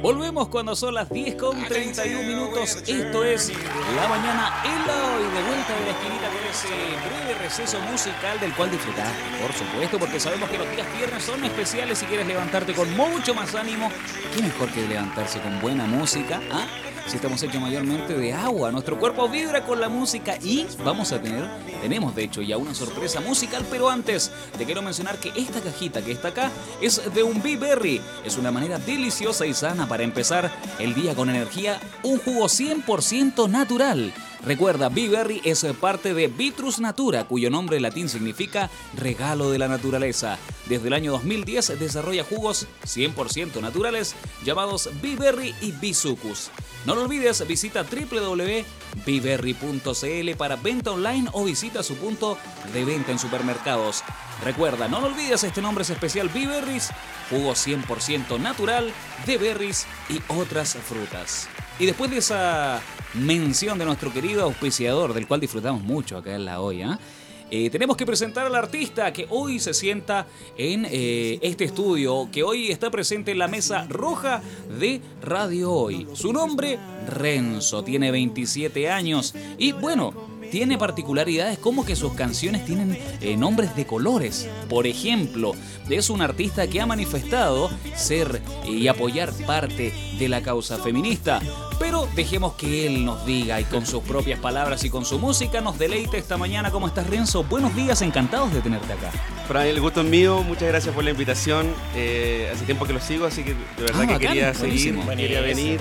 Volvemos cuando son las 10 con 31 minutos. Esto es La Mañana en la hoy, de vuelta de la esquinita con ese breve receso musical del cual disfrutar, por supuesto, porque sabemos que los días viernes son especiales si quieres levantarte con mucho más ánimo. ¿Qué mejor que levantarse con buena música? ¿Ah? Si estamos hechos mayormente de agua. Nuestro cuerpo vibra con la música y vamos a tener, tenemos de hecho ya una sorpresa musical, pero antes te quiero mencionar que esta cajita que está acá es de un B-Berry. Es una manera deliciosa y sana para empezar el día con energía, un jugo 100% natural. Recuerda, B-Berry es parte de Vitrus Natura, cuyo nombre latín significa regalo de la naturaleza. Desde el año 2010 desarrolla jugos 100% naturales llamados B-Berry y Bisucus. No lo olvides, visita www.biberry.cl para venta online o visita su punto de venta en supermercados. Recuerda, no lo olvides, este nombre es especial Biberries, jugo 100% natural de berries y otras frutas. Y después de esa mención de nuestro querido auspiciador, del cual disfrutamos mucho acá en la olla, eh, tenemos que presentar al artista que hoy se sienta en eh, este estudio, que hoy está presente en la mesa roja de Radio Hoy. Su nombre, Renzo, tiene 27 años. Y bueno, tiene particularidades como que sus canciones tienen eh, nombres de colores. Por ejemplo, es un artista que ha manifestado ser y apoyar parte de la causa feminista. Pero dejemos que él nos diga y con sus propias palabras y con su música nos deleite esta mañana. ¿Cómo estás, Renzo? Buenos días, encantados de tenerte acá. Para el gusto es mío, muchas gracias por la invitación. Eh, hace tiempo que lo sigo, así que de verdad Ah, que bacán, quería buenísimo. seguir, quería venir.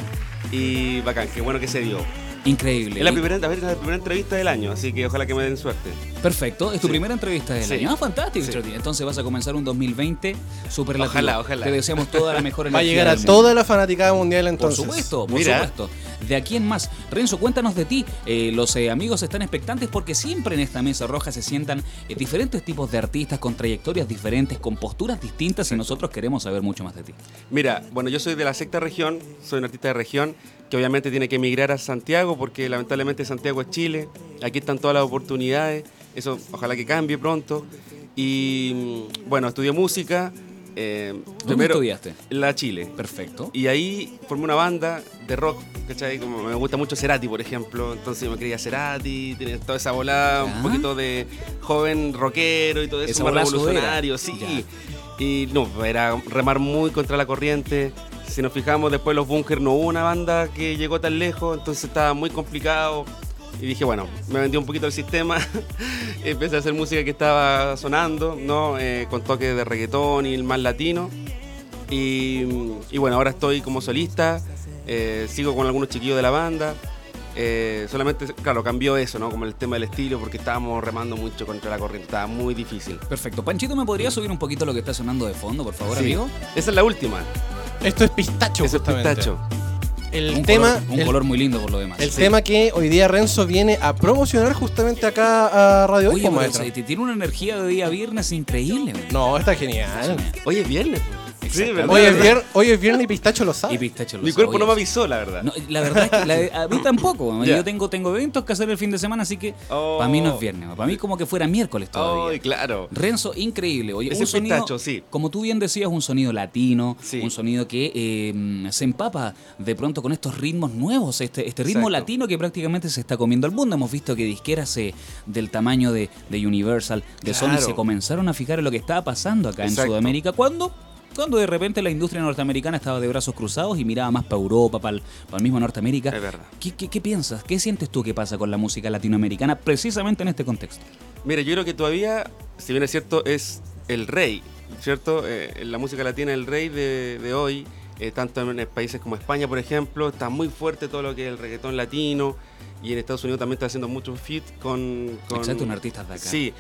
Y bacán, qué bueno que se dio. Increíble. Es la primera, a ver, es la primera entrevista del año, así que ojalá que me den suerte. Perfecto, es tu Sí. primera entrevista del Sí. año. Ah, fantástico, Sí. Entonces vas a comenzar un 2020 súper lativo. Ojalá, ojalá. Te deseamos toda la mejor Va a energía llegar a toda la fanaticada mundial Por entonces. supuesto, por Mira. supuesto. De aquí en más. Renzo, cuéntanos de ti. Eh, los eh, amigos están expectantes porque siempre en esta mesa roja se sientan eh, diferentes tipos de artistas con trayectorias diferentes, con posturas distintas y nosotros queremos saber mucho más de ti. Mira, bueno, yo soy de la sexta región, soy un artista de región que obviamente tiene que emigrar a Santiago porque lamentablemente Santiago es Chile, aquí están todas las oportunidades, eso ojalá que cambie pronto. Y mm, bueno, estudié música. eh, ¿Dónde primero estudiaste? en la Chile. Perfecto. Y ahí formé una banda de rock, ¿cachai? Como me gusta mucho Cerati, por ejemplo. Entonces me creía Cerati, tenía toda esa volada, un poquito de joven rockero y todo eso, más revolucionario, sí. Y no, era remar muy contra la corriente. Si nos fijamos, después los Bunkers no hubo una banda que llegó tan lejos, entonces estaba muy complicado. Y dije, bueno, me vendí un poquito el sistema, empecé a hacer música que estaba sonando, ¿no? Eh, con toques de reggaetón y el más latino. Y, y bueno, ahora estoy como solista, eh, sigo con algunos chiquillos de la banda. eh, solamente, claro, cambió eso, ¿no? Como el tema del estilo, porque estábamos remando mucho contra la corriente, estaba muy difícil. Perfecto. Panchito, ¿me podría subir un poquito lo que está sonando de fondo, por favor, Sí. amigo? Esa es la última. Esto es pistacho, Eso es justamente. pistacho. El un tema, color, un el, color muy lindo por lo demás. el Sí. tema que hoy día Renzo viene a promocionar justamente acá a Radio Oye, pues, te- tiene una energía de día viernes increíble. güey. No, está genial. Hoy es viernes. pues. Sí, Exactamente. ¿verdad? Hoy es, vier- hoy es viernes y pistacho lo Y sabe. pistacho lo Mi sabe, cuerpo no me avisó, la verdad. No, la verdad es que la- a mí tampoco. Yo tengo, tengo eventos que hacer el fin de semana, así que Oh. para mí no es viernes. Para mí como que fuera miércoles todavía. Ay, claro. Renzo, increíble. Oye, Ese un sonido, pistacho, sí. como tú bien decías, un sonido latino, Sí. un sonido que eh, se empapa de pronto con estos ritmos nuevos, este, este ritmo Exacto. latino que prácticamente se está comiendo al mundo. Hemos visto que disqueras eh, del tamaño de, de Universal, de Sony, se comenzaron a fijar en lo que estaba pasando acá en. Sudamérica. ¿Cuándo? Cuando de repente la industria norteamericana estaba de brazos cruzados y miraba más para Europa, para el, mismo Norteamérica. Es verdad. ¿Qué, qué, qué piensas? ¿Qué sientes tú que pasa con la música latinoamericana precisamente en este contexto? Mira, yo creo que todavía, si bien es cierto, es el rey, ¿cierto? Eh, la música latina es el rey de, de hoy, eh, tanto en países como España, por ejemplo, está muy fuerte todo lo que es el reggaetón latino, y en Estados Unidos también está haciendo muchos feat con, con... Exacto, un artista de acá. Sí,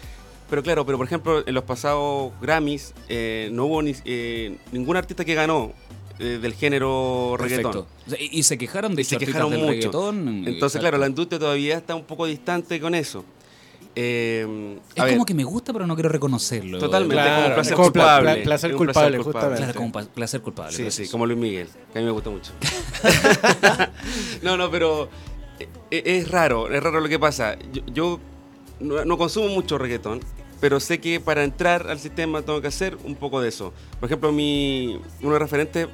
pero claro, pero por ejemplo, en los pasados Grammys eh, no hubo ni- eh, ningún artista que ganó eh, del género reggaetón. Perfecto. Sea, Y, y se quejaron de Y se quejaron del mucho. reggaetón. Entonces, Exacto. claro, la industria todavía está un poco distante con eso. Eh, Es ver, como que me gusta, pero no quiero reconocerlo. Totalmente, Claro, como placer como culpable. pla- placer un culpable, justamente. Claro, como pa- placer culpable. Sí, gracias. sí, como Luis Miguel, que a mí me gusta mucho. no, no, pero es raro, es raro lo que pasa. Yo, yo no, no consumo mucho reggaetón, pero sé que para entrar al sistema tengo que hacer un poco de eso. Por ejemplo, mi, uno referente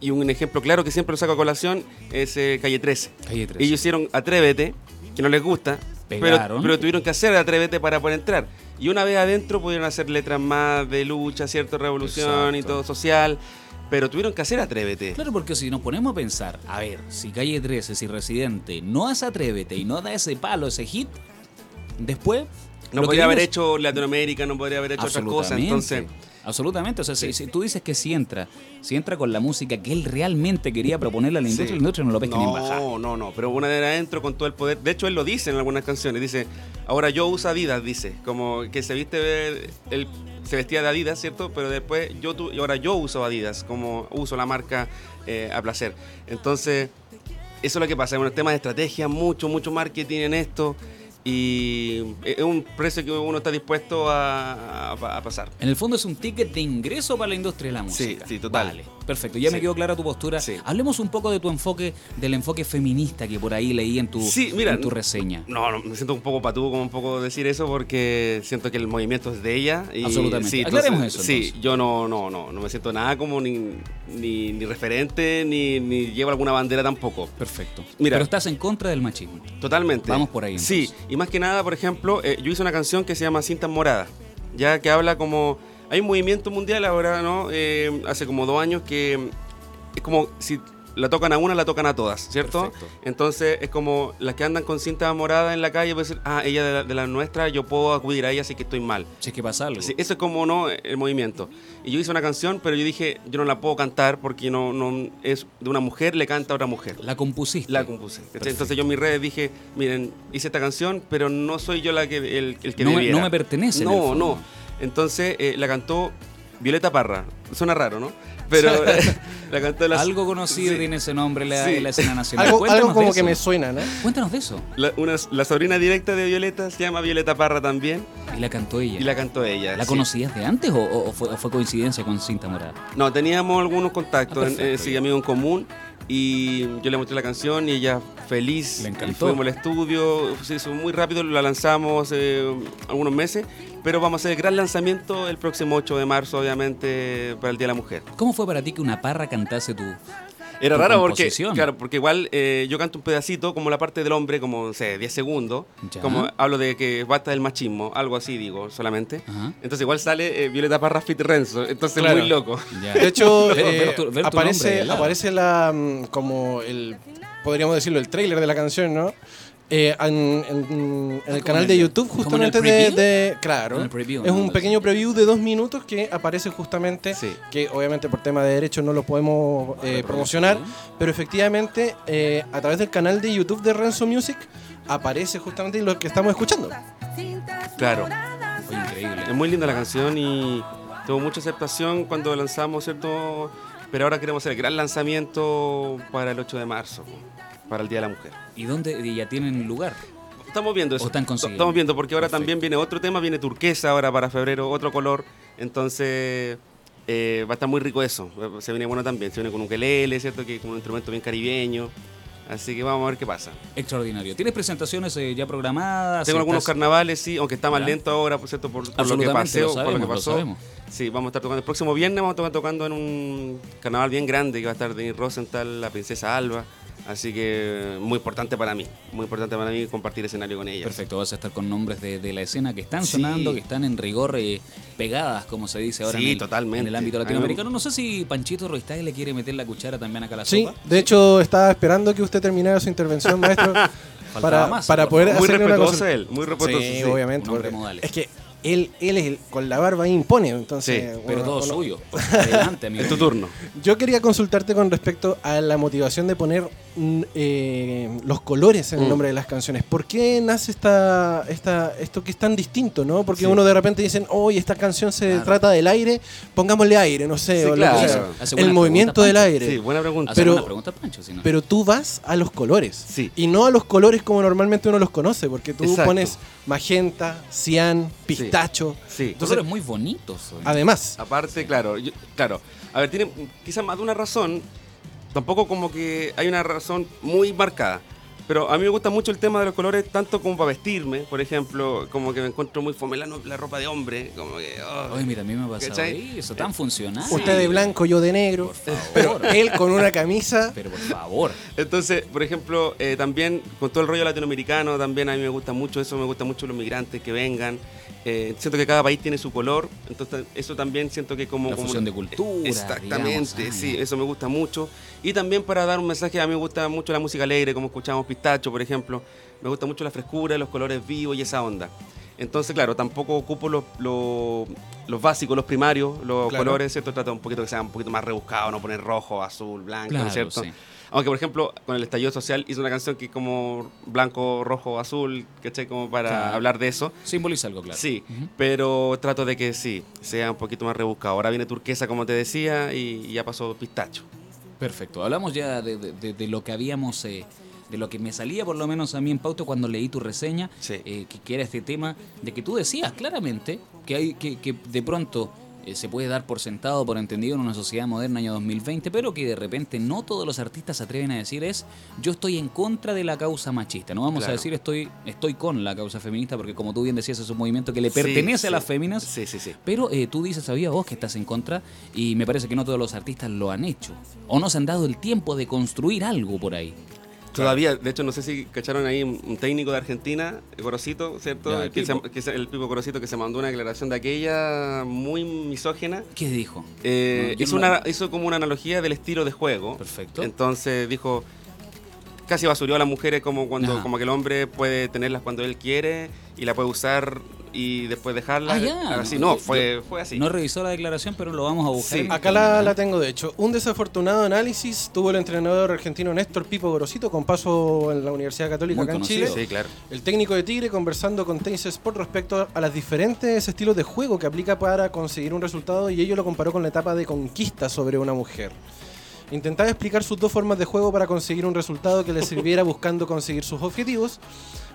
y un ejemplo claro que siempre lo saco a colación es eh, Calle 13. Calle 13. Ellos hicieron Atrévete, que no les gusta, pero, tuvieron que hacer Atrévete para poder entrar. Y una vez adentro pudieron hacer letras más de lucha, cierto, revolución y todo social, pero tuvieron que hacer Atrévete. Claro, porque si nos ponemos a pensar, a ver, si Calle 13, si Residente no hace Atrévete y no da ese palo, ese hit, después... No podría haber vimos- hecho Latinoamérica, no podría haber hecho otra cosa, Absolutamente. entonces... Absolutamente, o sea, si, si tú dices que si entra, si entra con la música que él realmente quería proponerle a la industria, Sí. la industria no lo pesca ni en bajada. No, no, no, pero una de adentro con todo el poder. De hecho, él lo dice en algunas canciones. Dice, ahora yo uso Adidas, dice. Como que se viste, él se vestía de Adidas, ¿cierto? Pero después yo, tu- y ahora yo uso Adidas, como uso la marca eh, a placer. Entonces, eso es lo que pasa. Es un tema de estrategia, mucho, mucho marketing en esto. Y es un precio que uno está dispuesto a, a- a pasar. En el fondo es un ticket de ingreso para la industria de la Sí, música. sí, total. Vale, perfecto. Ya me quedó clara tu postura. Sí. Hablemos un poco de tu enfoque, del enfoque feminista que por ahí leí en tu, Sí, mira, en tu reseña. No, no, me siento un poco patúo como un poco decir eso porque siento que el movimiento es de ella. Y, Absolutamente. Sí, Aclaremos eso, Sí, entonces. yo no, no, no, no me siento nada como ni, ni, ni referente ni, ni llevo alguna bandera tampoco. Perfecto. Mira. Pero estás en contra del machismo. Totalmente. Vamos por ahí, Sí, y más que nada, por ejemplo, eh, yo hice una canción que se llama Cintas Moradas, ya que habla como... Hay un movimiento mundial ahora, ¿no? Eh, hace como dos años que es como si la tocan a una, la tocan a todas, ¿cierto? Perfecto. Entonces es como las que andan con cinta morada en la calle, pueden decir, ah, ella de la, de la nuestra, yo puedo acudir a ella si que estoy mal. Si es que pasa algo. Sí, eso es como no el movimiento. Y yo hice una canción, pero yo dije, yo no la puedo cantar porque no, no es de una mujer, le canta a otra mujer. La compusiste. La compuse. Entonces yo en mis redes dije, miren, hice esta canción, pero no soy yo la que, el, el que No me- debiera. no me pertenece, No, no. Entonces eh, la cantó Violeta Parra. Suena raro, ¿no? Pero la cantó la... Algo conocido Sí. tiene ese nombre en la, Sí. en la escena nacional. Algo, como que me suena, ¿no? Cuéntanos de eso. La, una- la sobrina directa de Violeta se llama Violeta Parra también Y la cantó ella. y la cantó ella. ¿La sí. conocías de antes o, o fue, o fue coincidencia con Cinta Morada? No, teníamos algunos contactos, Ah, en- perfecto, eh, sí, ya. amigos en común. Y yo le mostré la canción y ella feliz. Le Y encantó. fuimos al estudio, se hizo muy rápido, la lanzamos hace algunos meses. Pero vamos a hacer el gran lanzamiento el próximo 8 de marzo, obviamente, para el Día de la Mujer. ¿Cómo fue para ti que una parra cantase tu, Era raro porque, claro, porque igual eh, yo canto un pedacito como la parte del hombre, como, no sé, 10 segundos. Ya. Como hablo de que basta del machismo, algo así digo solamente. Ajá. Entonces igual sale eh, Violeta Parra Fit Renzo. Entonces Claro. muy loco. Ya. De hecho, eh, ver tu- ver tu nombre aparece, la mm, como el podríamos decirlo el tráiler de la canción, ¿no? Eh, en, en- en el como canal de YouTube justamente de, de- claro preview, es ¿no? un pequeño preview de dos minutos que aparece justamente Sí. que obviamente por tema de derechos no lo podemos eh, promocionar pero efectivamente eh, a través del canal de YouTube de Renzo Music aparece justamente lo que estamos escuchando Claro. Increíble. Es muy linda la canción y tuvo mucha aceptación cuando lanzamos, ¿cierto? Pero ahora queremos hacer el gran lanzamiento para el 8 de marzo, para el Día de la Mujer. ¿Y dónde y ya tienen lugar? Estamos viendo eso. ¿O están consiguiendo? Estamos viendo porque ahora Perfecto. también viene otro tema, viene turquesa ahora para febrero, otro color. Entonces eh, va a estar muy rico eso. Se viene bueno también, se viene con un ukelele, ¿cierto? Que es como un instrumento bien caribeño. Así que vamos a ver qué pasa. Extraordinario. ¿Tienes presentaciones eh, ya programadas? Tengo algunos ¿Estás- carnavales, sí, aunque está más lento ahora, por cierto, por, por lo que paseo, lo por lo que lo pasó. Sí, vamos a estar tocando. El próximo viernes vamos a estar tocando en un carnaval bien grande que va a estar Denis Rosenthal, la princesa Alba. Así que muy importante para mí, muy importante para mí compartir escenario con ella. Perfecto, vas a estar con nombres de, de la escena que están Sí. sonando, que están en rigor eh, pegadas, como se dice ahora Sí, en, el, totalmente. en el ámbito latinoamericano. No sé si Panchito Roistay le quiere meter la cuchara también acá a la sí sopa. de hecho estaba esperando que usted terminara su intervención maestro para, más, para poder Muy hacerle una cosa- él, muy respetuoso. Sí, sí. obviamente. Es que él, él es el, con la barba impone, entonces. Sí, Pero uno- todo uno- suyo. Adelante, amigo. Es tu turno. Yo quería consultarte con respecto a la motivación de poner eh, los colores en el Mm. nombre de las canciones. ¿Por qué nace esta, esta, esto que es tan distinto, no? Porque Sí. uno de repente dicen, oye, esta canción se Claro. trata del aire, pongámosle aire, no sé. Sí, o lo que claro. El movimiento del aire. Sí, buena pregunta. Hace Pero- buena pregunta, Pancho. Si no. Pero tú vas a los colores. Sí. Y no a los colores como normalmente uno los conoce, porque tú Exacto. pones magenta, cian, pistacho. Sí. Entonces, eres muy bonitos. Además, Aparte, claro, yo- claro. A ver, tiene quizás más de una razón. Tampoco como que hay una razón muy marcada. Pero a mí me gusta mucho el tema de los colores, tanto como para vestirme, por ejemplo, como que me encuentro muy fome la, la ropa de hombre, como que... oh. Oye, mira, a mí me ha pasado ¿Cachai? eso, tan funcional. Usted de blanco, yo de negro. Por Pero favor. él con una camisa. Pero por favor. Entonces, por ejemplo, eh, también con todo el rollo latinoamericano, también a mí me gusta mucho eso, me gusta mucho los migrantes que vengan. Eh, siento que cada país tiene su color, entonces eso también siento que como... La como fusión de cultura, Exactamente, digamos, sí, eso me gusta mucho. Y también para dar un mensaje, a mí me gusta mucho la música alegre, como escuchamos Pistacho, por ejemplo. Me gusta mucho la frescura, los colores vivos y esa onda. Entonces, claro, tampoco ocupo los, los, los básicos, los primarios, los Claro. colores, ¿cierto? Trato un poquito que sean un poquito más rebuscados, no poner rojo, azul, blanco, Claro, ¿cierto? sí. Aunque, por ejemplo, con el estallido social hice una canción que es como blanco, rojo, azul, ¿cachai? Como para Claro. hablar de eso. Simboliza algo, claro. Sí, Ujú. pero trato de que sí, sea un poquito más rebuscado. Ahora viene turquesa, como te decía, y ya pasó pistacho. Perfecto. Hablamos ya de, de- de- de lo que habíamos, eh, de lo que me salía por lo menos a mí en pauta cuando leí tu reseña, Sí. eh, que, que era este tema de que tú decías claramente que hay que, que de pronto eh, se puede dar por sentado, por entendido en una sociedad moderna año 2020, pero que de repente no todos los artistas se atreven a decir es yo estoy en contra de la causa machista. No vamos a decir estoy estoy con la causa feminista porque como tú bien decías es un movimiento que le Sí, pertenece a sí. las féminas. Sí, sí, sí. Pero eh, tú dices, sabía vos que estás en contra y me parece que no todos los artistas lo han hecho. O no se han dado el tiempo de construir algo por ahí. Todavía, de hecho, no sé si cacharon ahí un técnico de Argentina, Gorosito, ¿cierto? Ya, el que, Pipo. se, que se- el Pipo Gorosito que se mandó una declaración de aquella muy misógena. ¿Qué dijo? Eh, No, hizo, no una, hizo como una analogía del estilo de juego. Perfecto. Entonces dijo, casi basurió a las mujeres como cuando Ajá. como que el hombre puede tenerlas cuando él quiere y la puede usar y después dejarla. Ah, ya, Así no, fue, fue así. No revisó la declaración, pero lo vamos a buscar. Sí. Acá la, la tengo, de hecho. Un desafortunado análisis tuvo el entrenador argentino Néstor Pipo Gorosito con paso en la Universidad Católica Muy acá en. Chile. Sí, claro. El técnico de Tigre conversando con Tenis Sport respecto a los diferentes estilos de juego que aplica para conseguir un resultado y ello lo comparó con la etapa de conquista sobre una mujer. Intentaba explicar sus dos formas de juego para conseguir un resultado que le sirviera buscando conseguir sus objetivos,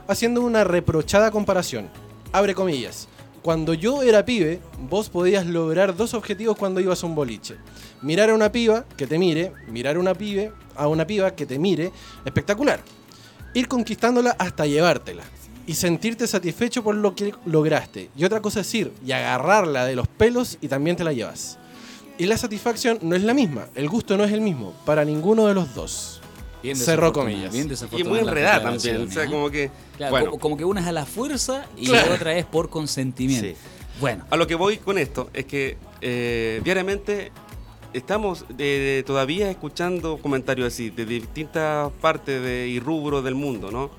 haciendo una reprochada comparación. Abre comillas. Cuando yo era pibe, vos podías lograr dos objetivos cuando ibas a un boliche. Mirar a una piba que te mire, mirar a una pibe, a una piba que te mire, espectacular ir conquistándola hasta llevártela y sentirte satisfecho por lo que lograste. Y otra cosa es ir y agarrarla de los pelos y también te la llevas. Y la satisfacción no es la misma, el gusto no es el mismo para ninguno de los dos. Bien Cerró comillas. bien Y muy enredada también. O sea, ¿eh? como que. Claro, bueno, como, como que una es a la fuerza y Claro. la otra es por consentimiento. Sí. Bueno, a lo que voy con esto es que eh, diariamente estamos eh, todavía escuchando comentarios así de distintas partes de, y rubros del mundo, ¿no?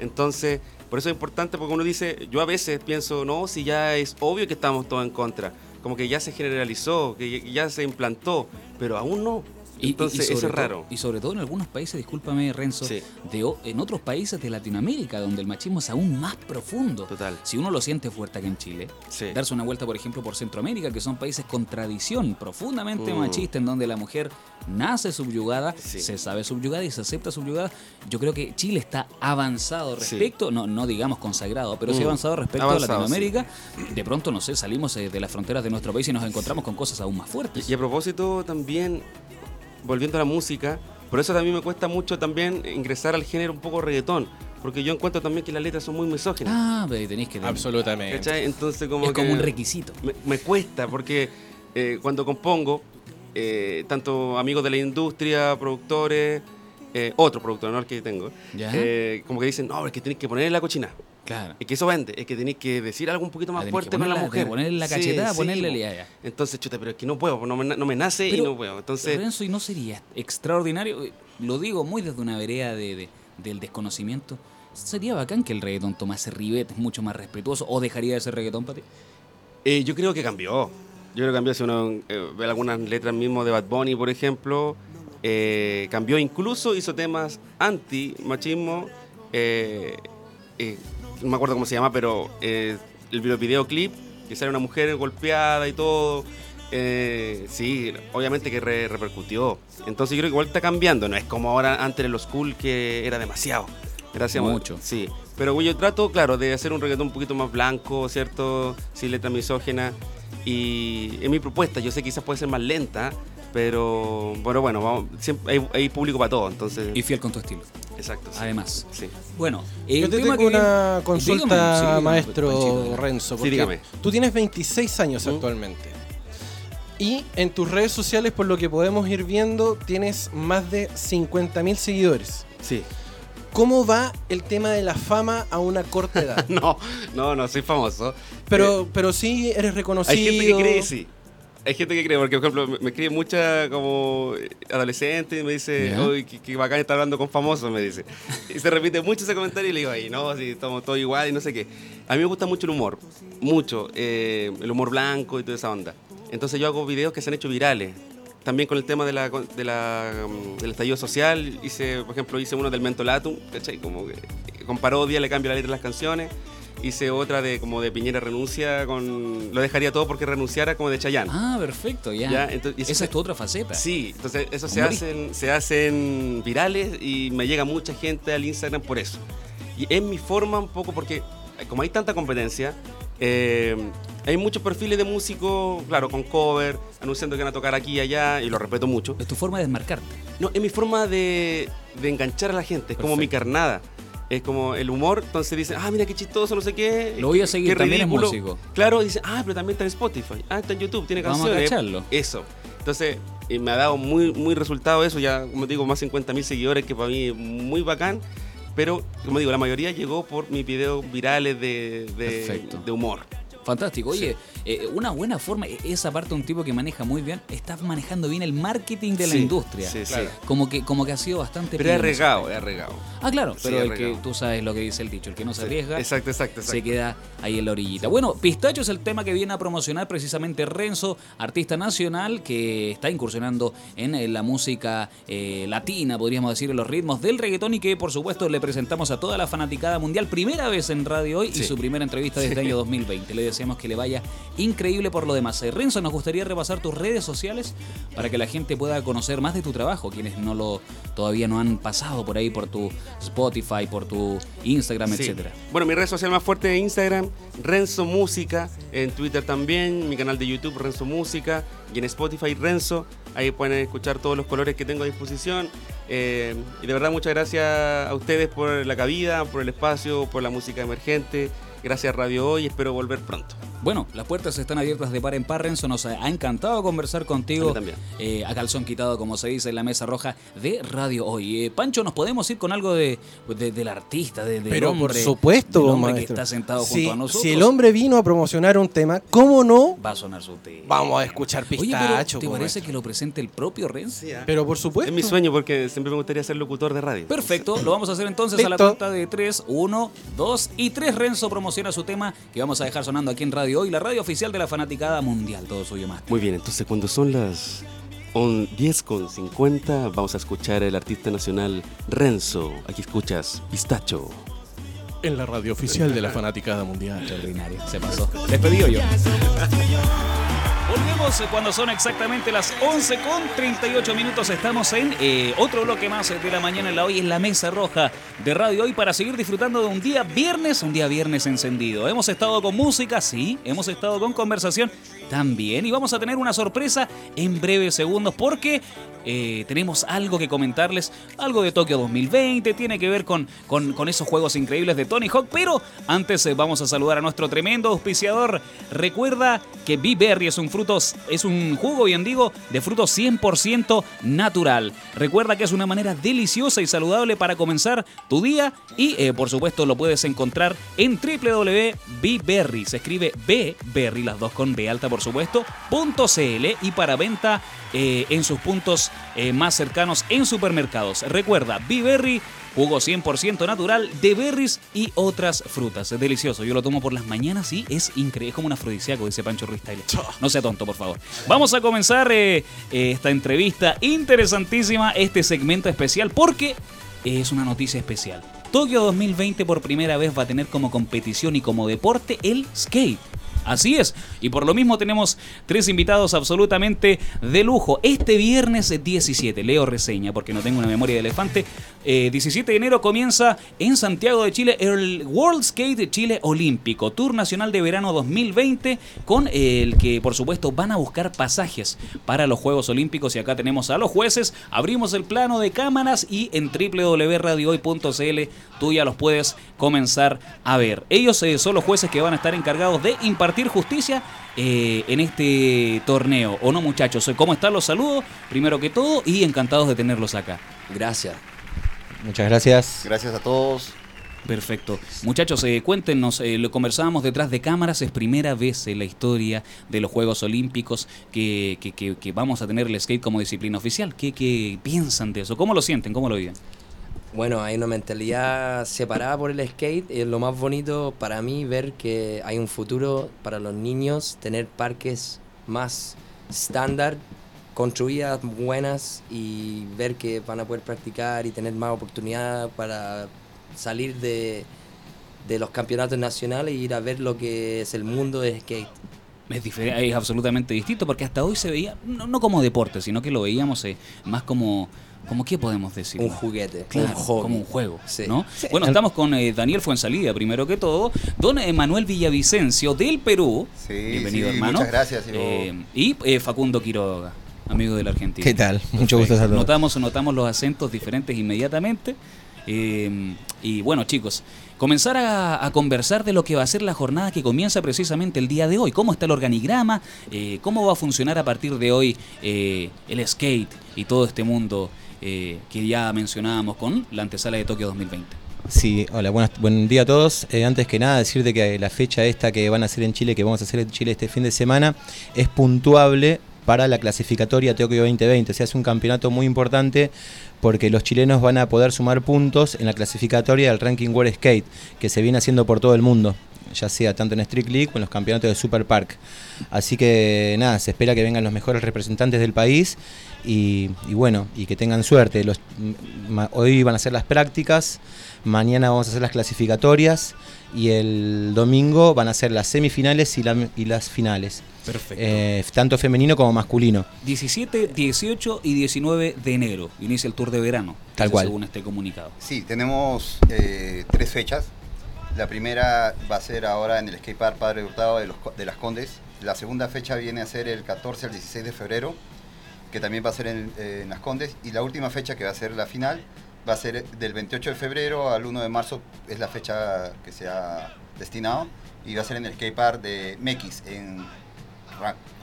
Entonces, por eso es importante porque uno dice, yo a veces pienso, no, si ya es obvio que estamos todos en contra, como que ya se generalizó, que ya- se implantó, pero aún no. Y- Entonces, eso es todo- raro. Y sobre todo en algunos países, discúlpame Renzo, Sí. de, en otros países de Latinoamérica, donde el machismo es aún más profundo. Total. Si uno lo siente fuerte acá en Chile, Sí. darse una vuelta, por ejemplo, por Centroamérica, que son países con tradición profundamente Mm. machista, en donde la mujer nace subyugada, Sí. se sabe subyugada y se acepta subyugada. Yo creo que Chile está avanzado respecto, no, no digamos consagrado, pero sí Mm. avanzado respecto Avanzado, a Latinoamérica. De pronto, no sé, salimos eh, de las fronteras de nuestro país y nos encontramos con cosas aún más fuertes. Y a propósito también, volviendo a la música, por eso también me cuesta mucho también ingresar al género un poco reggaetón, porque yo encuentro también que las letras son muy misóginas. Ah, pero tenéis que... Absolutamente. ¿cachai? Entonces como Es que como un requisito. Me, me cuesta, porque eh, cuando compongo, eh, tanto amigos de la industria, productores, eh, otro productor ¿no? el que tengo, Ya. eh, como que dicen, no, es que tenéis que ponerle la cochina. Claro. Es que eso vende, es que tenéis que decir algo un poquito Ah, más tenés fuerte para la mujer. ponerle la Sí, cachetada, sí, ponerle po. ya, ya. Entonces, chuta, pero es que no puedo, no me, no me nace y no puedo. Entonces, Renzo, ¿y no sería extraordinario? Eh, Lo digo muy desde una vereda de, de- del desconocimiento. Sería bacán que el reggaetón tomase ribetes mucho más respetuoso o dejaría de ser reggaetón para ti. Eh, yo creo que cambió. Yo creo que cambió. Si uno eh, ve algunas letras mismo de Bad Bunny, por ejemplo, eh, cambió incluso, hizo temas anti-machismo. eh, no me acuerdo cómo se llama, pero eh, el video- videoclip, que sale una mujer golpeada y todo. eh, sí, obviamente que re- repercutió. Entonces yo creo que igual está cambiando. No es como ahora antes en los cool que era demasiado. Gracias Mucho. Sí. Pero yo trato, claro, de hacer un reggaetón un poquito más blanco, ¿cierto? Sin letra misógena. Y en mi propuesta, yo sé que quizás puede ser más lenta, pero bueno, bueno, vamos, siempre hay, hay público para todo, entonces... Y fiel con tu estilo. Exacto. sí. Además. Sí. Bueno, el Yo te tengo que una viene- consulta, Dígame, sí, maestro Panchito. Renzo. Sí, porque dígame. Tú tienes 26 años ¿Mm? actualmente. Y en tus redes sociales, por lo que podemos ir viendo, tienes más de 50.000 seguidores. Sí. ¿Cómo va el tema de la fama a una corta edad? No, no, no, soy famoso. Pero, Eh, pero sí eres reconocido. hay gente que cree, sí. Hay gente que cree, porque por ejemplo me, me escribe mucha como adolescente y me dice, Ya. uy, qué, qué bacán estar hablando con famosos, me dice. Y se repite mucho ese comentario y le digo, ay, no, si estamos todos igual y no sé qué. A mí me gusta mucho el humor, mucho, eh, el humor blanco y toda esa onda. Entonces yo hago videos que se han hecho virales. También con el tema de la, de la, mm, del estallido social, hice, por ejemplo, hice uno del Mentolatum, ¿cachai? Como que con parodia le cambio la letra de las canciones. Hice otra de como de Piñera renuncia con... Lo dejaría todo porque renunciara como de Chayanne. Ah, perfecto, ya. Ya, entonces- eso Esa se- es tu otra faceta. Sí, entonces eso se hacen, se hacen virales y me llega mucha gente al Instagram por eso. Y es mi forma un poco porque como hay tanta competencia, eh, hay muchos perfiles de músicos, claro, con cover, anunciando que van a tocar aquí y allá, y lo respeto mucho. Es tu forma de desmarcarte. No, es mi forma de, de enganchar a la gente, es como mi Perfecto. carnada. Es como el humor, entonces dicen, ah, mira qué chistoso, no sé qué. Lo voy a seguir, qué también es ridículo". músico. Claro, dicen, ah, pero también está en Spotify, ah, está en YouTube, tiene Vamos a canciones. Eso. Entonces, eh, me ha dado muy, muy resultado eso, ya, como digo, más 50 mil seguidores, que para mí es muy bacán. Pero, como digo, la mayoría llegó por mis videos virales de, de, de humor. Fantástico. Oye, eh, una buena forma, e- esa parte un tipo que maneja muy bien, está manejando bien el marketing de la Sí, industria. sí, sí. Claro. Como que, como que ha sido bastante Pero es aspecto. es arriesgado. Ah, claro, pero el que tú sabes lo que dice el dicho, el que no se arriesga Exacto, exacto, se queda ahí en la orillita. Bueno, Pistacho es el tema que viene a promocionar precisamente Renzo, artista nacional que está incursionando en eh, la música eh, latina, podríamos decir, en los ritmos del reggaetón y que por supuesto le presentamos a toda la fanaticada mundial, primera vez en Radio Hoy y su primera entrevista desde el año 2020. Le deseamos que le vaya increíble por lo demás. Eh, Renzo, nos gustaría repasar tus redes sociales para que la gente pueda conocer más de tu trabajo, quienes no lo todavía no han pasado por ahí por tu Spotify, por tu Instagram, Sí. etcétera. Bueno, mi red social más fuerte es Instagram, Renzo Música, en Twitter también, mi canal de YouTube Renzo Música y en Spotify Renzo. Ahí pueden escuchar todos los colores que tengo a disposición. Eh, y de verdad muchas gracias a ustedes por la cabida, por el espacio, por la música emergente. Gracias Radio Hoy, espero volver pronto. Bueno, las puertas están abiertas de par en par, Renzo. Nos ha encantado conversar A contigo mí también. eh, a calzón quitado, como se dice en la mesa roja de Radio Hoy. Eh, Pancho, ¿nos podemos ir con algo de, de- del artista, de, del Pero hombre, por supuesto, del hombre que está sentado si, junto a nosotros? si el hombre vino a promocionar un tema, ¿cómo no? Va a sonar su tema. Vamos a escuchar pistacho. ¿te parece maestro. que lo presente el propio Renzo? Pero por supuesto. Es mi sueño porque siempre me gustaría ser locutor de radio. Perfecto, lo vamos a hacer entonces a la cuenta de 3, 1, 2 y 3. Renzo promociona su tema que vamos a dejar sonando aquí en Radio Hoy, la radio oficial de la fanaticada mundial. Todo suyo más. Muy bien, entonces cuando son las on 10 con 50 vamos a escuchar el artista nacional Renzo. Aquí escuchas Pistacho. En la radio oficial de la fanaticada mundial. Extraordinario, se pasó. Despedido yo. Volvemos cuando son exactamente las 11 con 38 minutos. Estamos en eh, otro bloque más de la mañana en la hoy en la mesa roja de Radio Hoy para seguir disfrutando de un día viernes, un día viernes encendido. Hemos estado con música, sí, hemos estado con conversación también y vamos a tener una sorpresa en breves segundos porque eh, tenemos algo que comentarles, algo de Tokio 2020, tiene que ver con, con, esos juegos increíbles de Tony Hawk, pero antes eh, vamos a saludar a nuestro tremendo auspiciador. Recuerda que B-Berry es un frutos, es un jugo, bien digo, de frutos 100% natural. Recuerda que es una manera deliciosa y saludable para comenzar tu día y eh, por supuesto lo puedes encontrar en www.bberry, se escribe B-Berry, las dos con B alta por supuesto, .cl y para venta eh, en sus puntos eh, más cercanos en supermercados. Recuerda, B-Berry Jugo 100% natural de berries y otras frutas. Es delicioso. Yo lo tomo por las mañanas y es increíble. Es como un afrodisíaco, dice Pancho Ruiz Taylor. No sea tonto, por favor. Vamos a comenzar eh, esta entrevista interesantísima, este segmento especial, porque es una noticia especial. Tokio 2020 por primera vez va a tener como competición y como deporte el skate. Así es, y por lo mismo tenemos tres invitados absolutamente de lujo. Este viernes 17, leo reseña porque no tengo una memoria de elefante, 17 eh, de enero comienza en Santiago de Chile el World Skate Chile Olímpico, Tour Nacional de Verano 2020, con el que por supuesto van a buscar pasajes para los Juegos Olímpicos y acá tenemos a los jueces, abrimos el plano de cámaras y en www.radiohoy.cl tú ya los puedes comenzar a ver. Ellos eh, son los jueces que van a estar encargados de impartir justicia eh, en este torneo. ¿O no, muchachos? ¿Cómo están? Los saludos, primero que todo, y encantados de tenerlos acá. Gracias. Muchas gracias. Gracias a todos. Perfecto. Muchachos, eh, cuéntenos, eh, lo conversábamos detrás de cámaras, es primera vez en la historia de los Juegos Olímpicos que, que, vamos a tener el skate como disciplina oficial. ¿Qué, ¿Qué, piensan de eso? ¿Cómo lo sienten? ¿Cómo lo viven? Bueno, hay una mentalidad separada por el skate. Es lo más bonito para mí ver que hay un futuro para los niños, tener parques más estándar, construidas buenas y ver que van a poder practicar y tener más oportunidad para salir de, los campeonatos nacionales e ir a ver lo que es el mundo del skate. Es, es absolutamente distinto porque hasta hoy se veía, no, como deporte, sino que lo veíamos eh, más como ¿Cómo qué podemos decir? Un juguete, claro, como un juego, ¿no? Bueno, estamos con eh, Daniel Fuensalida, primero que todo, don Emanuel Villavicencio del Perú, sí, bienvenido hermano. Muchas gracias. Eh, y eh, Facundo Quiroga, amigo de la Argentina. ¿Qué tal? Mucho gusto saludos. Notamos, notamos los acentos diferentes inmediatamente. y bueno, chicos, comenzar a, conversar de lo que va a ser la jornada que comienza precisamente el día de hoy. ¿Cómo está el organigrama? ¿Cómo va a funcionar a partir de hoy el skate y todo este mundo eh, que ya mencionábamos con la antesala de Tokio 2020. Sí, hola, buen día a todos. Eh, antes que nada, decirte que la fecha esta que van a hacer en Chile, que vamos a hacer en Chile este fin de semana, es puntuable para la clasificatoria Tokio 2020. O sea, es un campeonato muy importante porque los chilenos van a poder sumar puntos en la clasificatoria del ranking World Skate, que se viene haciendo por todo el mundo ya sea tanto en Street League como en los campeonatos de Super Park. Así que nada, se espera que vengan los mejores representantes del país y, bueno, y que tengan suerte. Los, hoy van a ser las prácticas, mañana vamos a hacer las clasificatorias y el domingo van a ser las semifinales y, y las finales. Perfecto. Eh, tanto femenino como masculino. 17, 18 y 19 de enero inicia el tour de verano. Tal cual. Según este comunicado. Sí, tenemos eh, tres fechas. La primera va a ser ahora en el skatepark Padre Hurtado de, los, de las Condes. La segunda fecha viene a ser el 14 al 16 de febrero que también va a ser en, Las Condes, y la última fecha que va a ser la final va a ser del 28 de febrero al 1 de marzo, es la fecha que se ha destinado, y va a ser en el skatepark de Mequis, en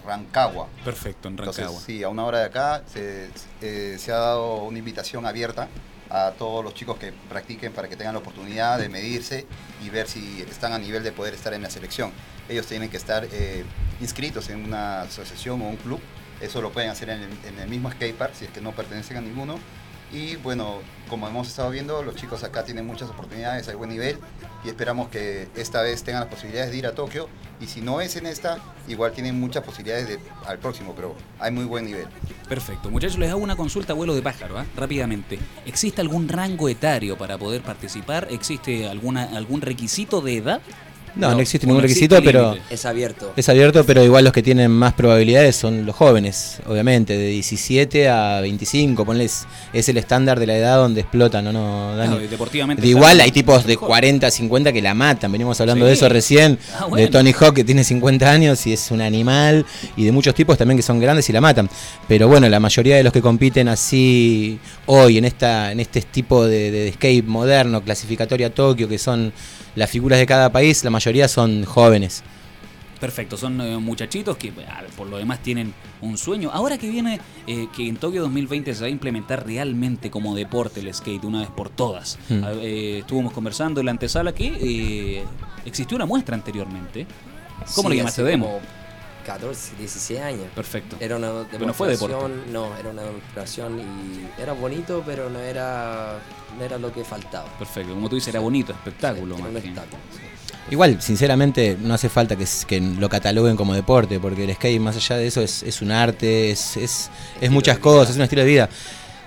Rancagua. Perfecto, en Rancagua. sí, a una hora de acá se, eh, se ha dado una invitación abierta a todos los chicos que practiquen para que tengan la oportunidad de medirse y ver si están a nivel de poder estar en la selección. Ellos tienen que estar eh, inscritos en una asociación o un club eso lo pueden hacer en el, mismo skatepark si es que no pertenecen a ninguno. Y bueno, como hemos estado viendo, los chicos acá tienen muchas oportunidades, hay buen nivel y esperamos que esta vez tengan las posibilidades de ir a Tokio. Y si no es en esta, igual tienen muchas posibilidades de, al próximo, pero hay muy buen nivel. Perfecto. Muchachos, les hago una consulta vuelo de pájaro, ¿ah? rápidamente. ¿Existe algún rango etario para poder participar? ¿Existe alguna, algún requisito de edad? No, no, existe ningún requisito, pero... Es abierto. Es abierto, pero igual los que tienen más probabilidades son los jóvenes, obviamente, de 17 a 25, ponles, es el estándar de la edad donde explotan, ¿no? no, Dani? deportivamente. igual hay tipos de 40, 50 que la matan, venimos hablando de eso recién, ah, de Tony Hawk que tiene 50 años y es un animal, y de muchos tipos también que son grandes y la matan. Pero bueno, la mayoría de los que compiten así hoy en, esta, en este tipo de, de skate moderno, clasificatoria Tokio, que son las figuras de cada país, la mayoría son jóvenes. Perfecto, son eh, muchachitos que por lo demás tienen un sueño. Ahora que viene eh, que en Tokio 2020 se va a implementar realmente como deporte el skate una vez por todas. Eh, estuvimos conversando en la antesala que existió una muestra anteriormente. ¿Cómo lo llamaste demo? 14, 16 años. Perfecto. Era una demostración, no fue deporte. No, era una demostración y era bonito, pero no era, no era lo que faltaba. Perfecto, como tú dices, era bonito, espectáculo. Igual, sinceramente, no hace falta que, que, lo cataloguen como deporte, porque el skate, más allá de eso, es, es un arte, es, es, es muchas cosas, es un estilo de vida.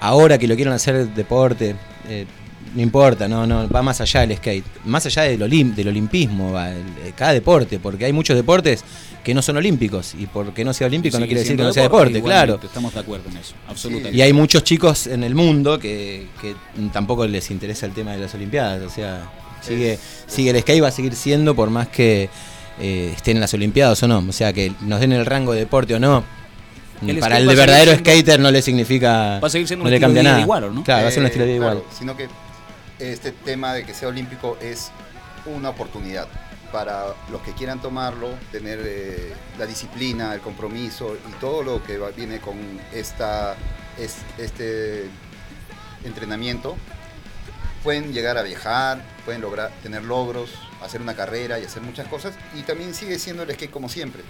Ahora que lo quieran hacer deporte, eh, no importa, no, no, va más allá del skate, más allá del, olim- del olimpismo, va, el- eh, cada deporte, porque hay muchos deportes que no son olímpicos, y porque no sea olímpico no quiere decir que no sea deporte, claro. Estamos de acuerdo en eso, absolutamente. Y hay muchos chicos en el mundo que, que tampoco les interesa el tema de las Olimpiadas. O sea, sigue, sigue el skate va a seguir siendo por más que eh, estén en las Olimpiadas o no. O sea, que nos den el rango de deporte o no. El para el verdadero siendo- skater no le significa. Va a seguir siendo no un estilo de cambia vida nada. igual, ¿o no? Claro, va a ser un Eh, estilo de vida claro, igual. Sino que este tema de que sea olímpico es una oportunidad para los que quieran tomarlo, tener eh, la disciplina, el compromiso y todo lo que va- viene con esta, es- este entrenamiento. Pueden llegar a viajar, pueden lograr tener logros, hacer una carrera y hacer muchas cosas. Y también sigue siendo el skate como siempre.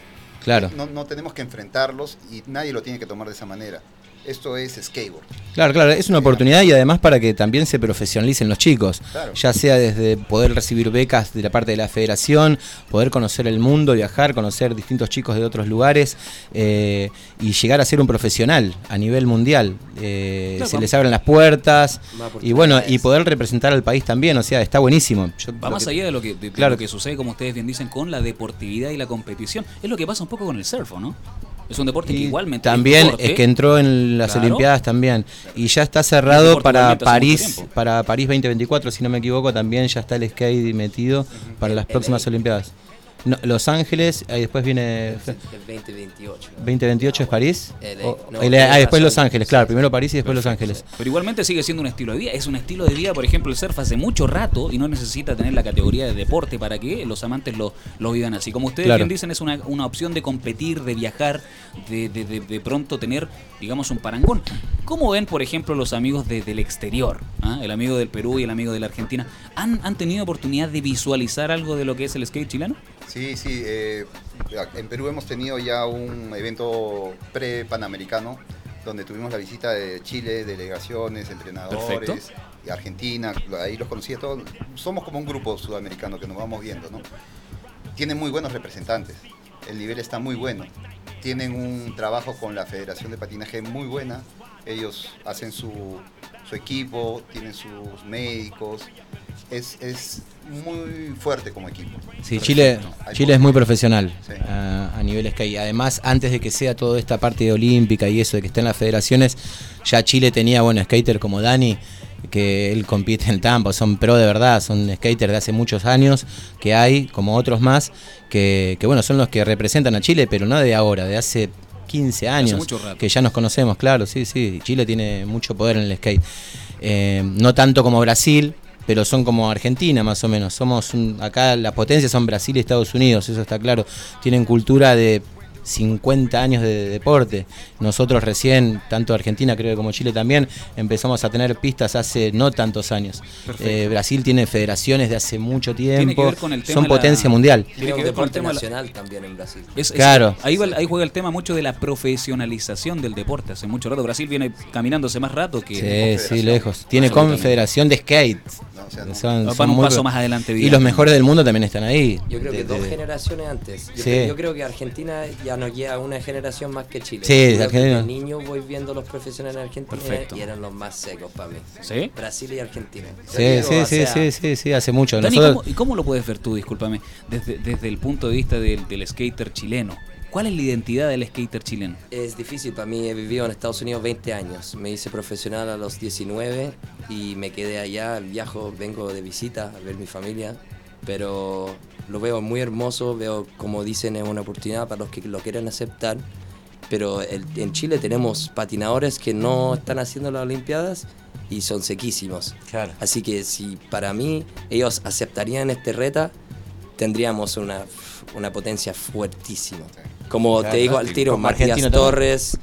Claro. No, no tenemos que enfrentarlos y nadie lo tiene que tomar de esa manera. Esto es skateboard. Claro, claro, es una oportunidad y además para que también se profesionalicen los chicos, Claro. ya sea desde poder recibir becas de la parte de la federación, poder conocer el mundo, viajar, conocer distintos chicos de otros lugares eh, y llegar a ser un profesional a nivel mundial. Eh, Claro, se vamos. les abren las puertas y bueno, y poder representar al país también, o sea, está buenísimo. Yo Va más que- allá de lo que, de- Claro. lo que sucede, como ustedes bien dicen, con la deportividad y la competición. Es lo que pasa un poco con el surf, ¿o ¿no? Es un deporte que igualmente. también es que entró en las Claro. Olimpiadas también y ya está cerrado para París para París 2024 si no me equivoco también ya está el skate metido para las LA. próximas Olimpiadas No, Los Ángeles ahí después viene El 2028. 2028 es París LA. O- No, LA, ah, después. Los Ángeles claro primero París y después Los Ángeles Pero igualmente sigue siendo un estilo de vida. Es un estilo de vida, por ejemplo, el surf hace mucho rato y no necesita tener la categoría de deporte para que los amantes lo, lo vivan así. Como ustedes Claro. bien dicen, es una, una opción de competir, de viajar, de, de, de- de pronto tener, digamos, un parangón. ¿Cómo ven, por ejemplo, los amigos de- del exterior? ah? El amigo del Perú y el amigo de la Argentina. ¿Han, ¿Han tenido oportunidad de visualizar algo de lo que es el skate chileno? Sí, sí. eh, en Perú hemos tenido ya un evento pre-panamericano donde tuvimos la visita de Chile, delegaciones, entrenadores, Perfecto. y Argentina, ahí los conocí a todos. Somos como un grupo sudamericano que nos vamos viendo, ¿no? Tienen muy buenos representantes, el nivel está muy bueno. Tienen un trabajo con la Federación de Patinaje muy buena, ellos hacen su, su equipo, tienen sus médicos, es, es muy fuerte como equipo. Sí, Chile, Chile es muy profesional Sí. a, a nivel skate. Además, antes de que sea toda esta parte olímpica y eso, de que esté en las federaciones, ya Chile tenía, bueno, skater como Dani, que él compite en Tampa, son pro de verdad, son skaters de hace muchos años que hay, como otros más, que, que bueno, son los que representan a Chile, pero no de ahora, de hace 15 años, mucho rato. que ya nos conocemos, claro, sí, sí, Chile tiene mucho poder en el skate. Eh, no tanto como Brasil, pero son como Argentina más o menos. Somos un- acá la potencia son Brasil y Estados Unidos, eso está claro. Tienen cultura de 50 años de deporte. Nosotros recién, tanto Argentina creo que como Chile también, empezamos a tener pistas hace no tantos años. Eh, Brasil tiene federaciones de hace mucho Tiene que tiempo, ver con el tema son la- potencia mundial. Tiene que ver con el tema de la- nacional también en Brasil. Es- es- Claro. ahí, va- ahí juega el tema mucho de la profesionalización del deporte. Hace mucho rato. Brasil viene caminándose más rato que. Sí, sí, lejos. Tiene confederación de skate. ¿No? O sea, no- Son- Van son un muy- paso más adelante, Y los mejores del mundo también están ahí. Yo creo que De- dos de- generaciones antes. Yo, Sí. creo, yo creo que Argentina ya nos lleva una generación más que Chile. Sí, Yo creo que niño voy viendo los profesionales en Argentina Perfecto. y eran los más secos para mí. ¿Sí? Brasil y Argentina. Sí, Yo sí, digo, o sí, sea, sí, sí, sí, hace mucho. Dani, Nosotros- ¿cómo, ¿y cómo lo puedes ver tú, discúlpame, desde, desde el punto de vista del, del skater chileno? ¿Cuál es la identidad del skater chileno? Es difícil para mí, he vivido en Estados Unidos 20 años. Me hice profesional a los 19 y me quedé allá, viajo, vengo de visita a ver mi familia, pero lo veo muy hermoso, veo como dicen es una oportunidad para los que lo quieren aceptar, pero el- en Chile tenemos patinadores que no están haciendo las Olimpiadas y son sequísimos. Claro. Así que si para mí ellos aceptarían este reta, tendríamos una, una potencia fuertísima. Como Claro, te digo al tiro, Argentina Matías también. Torres.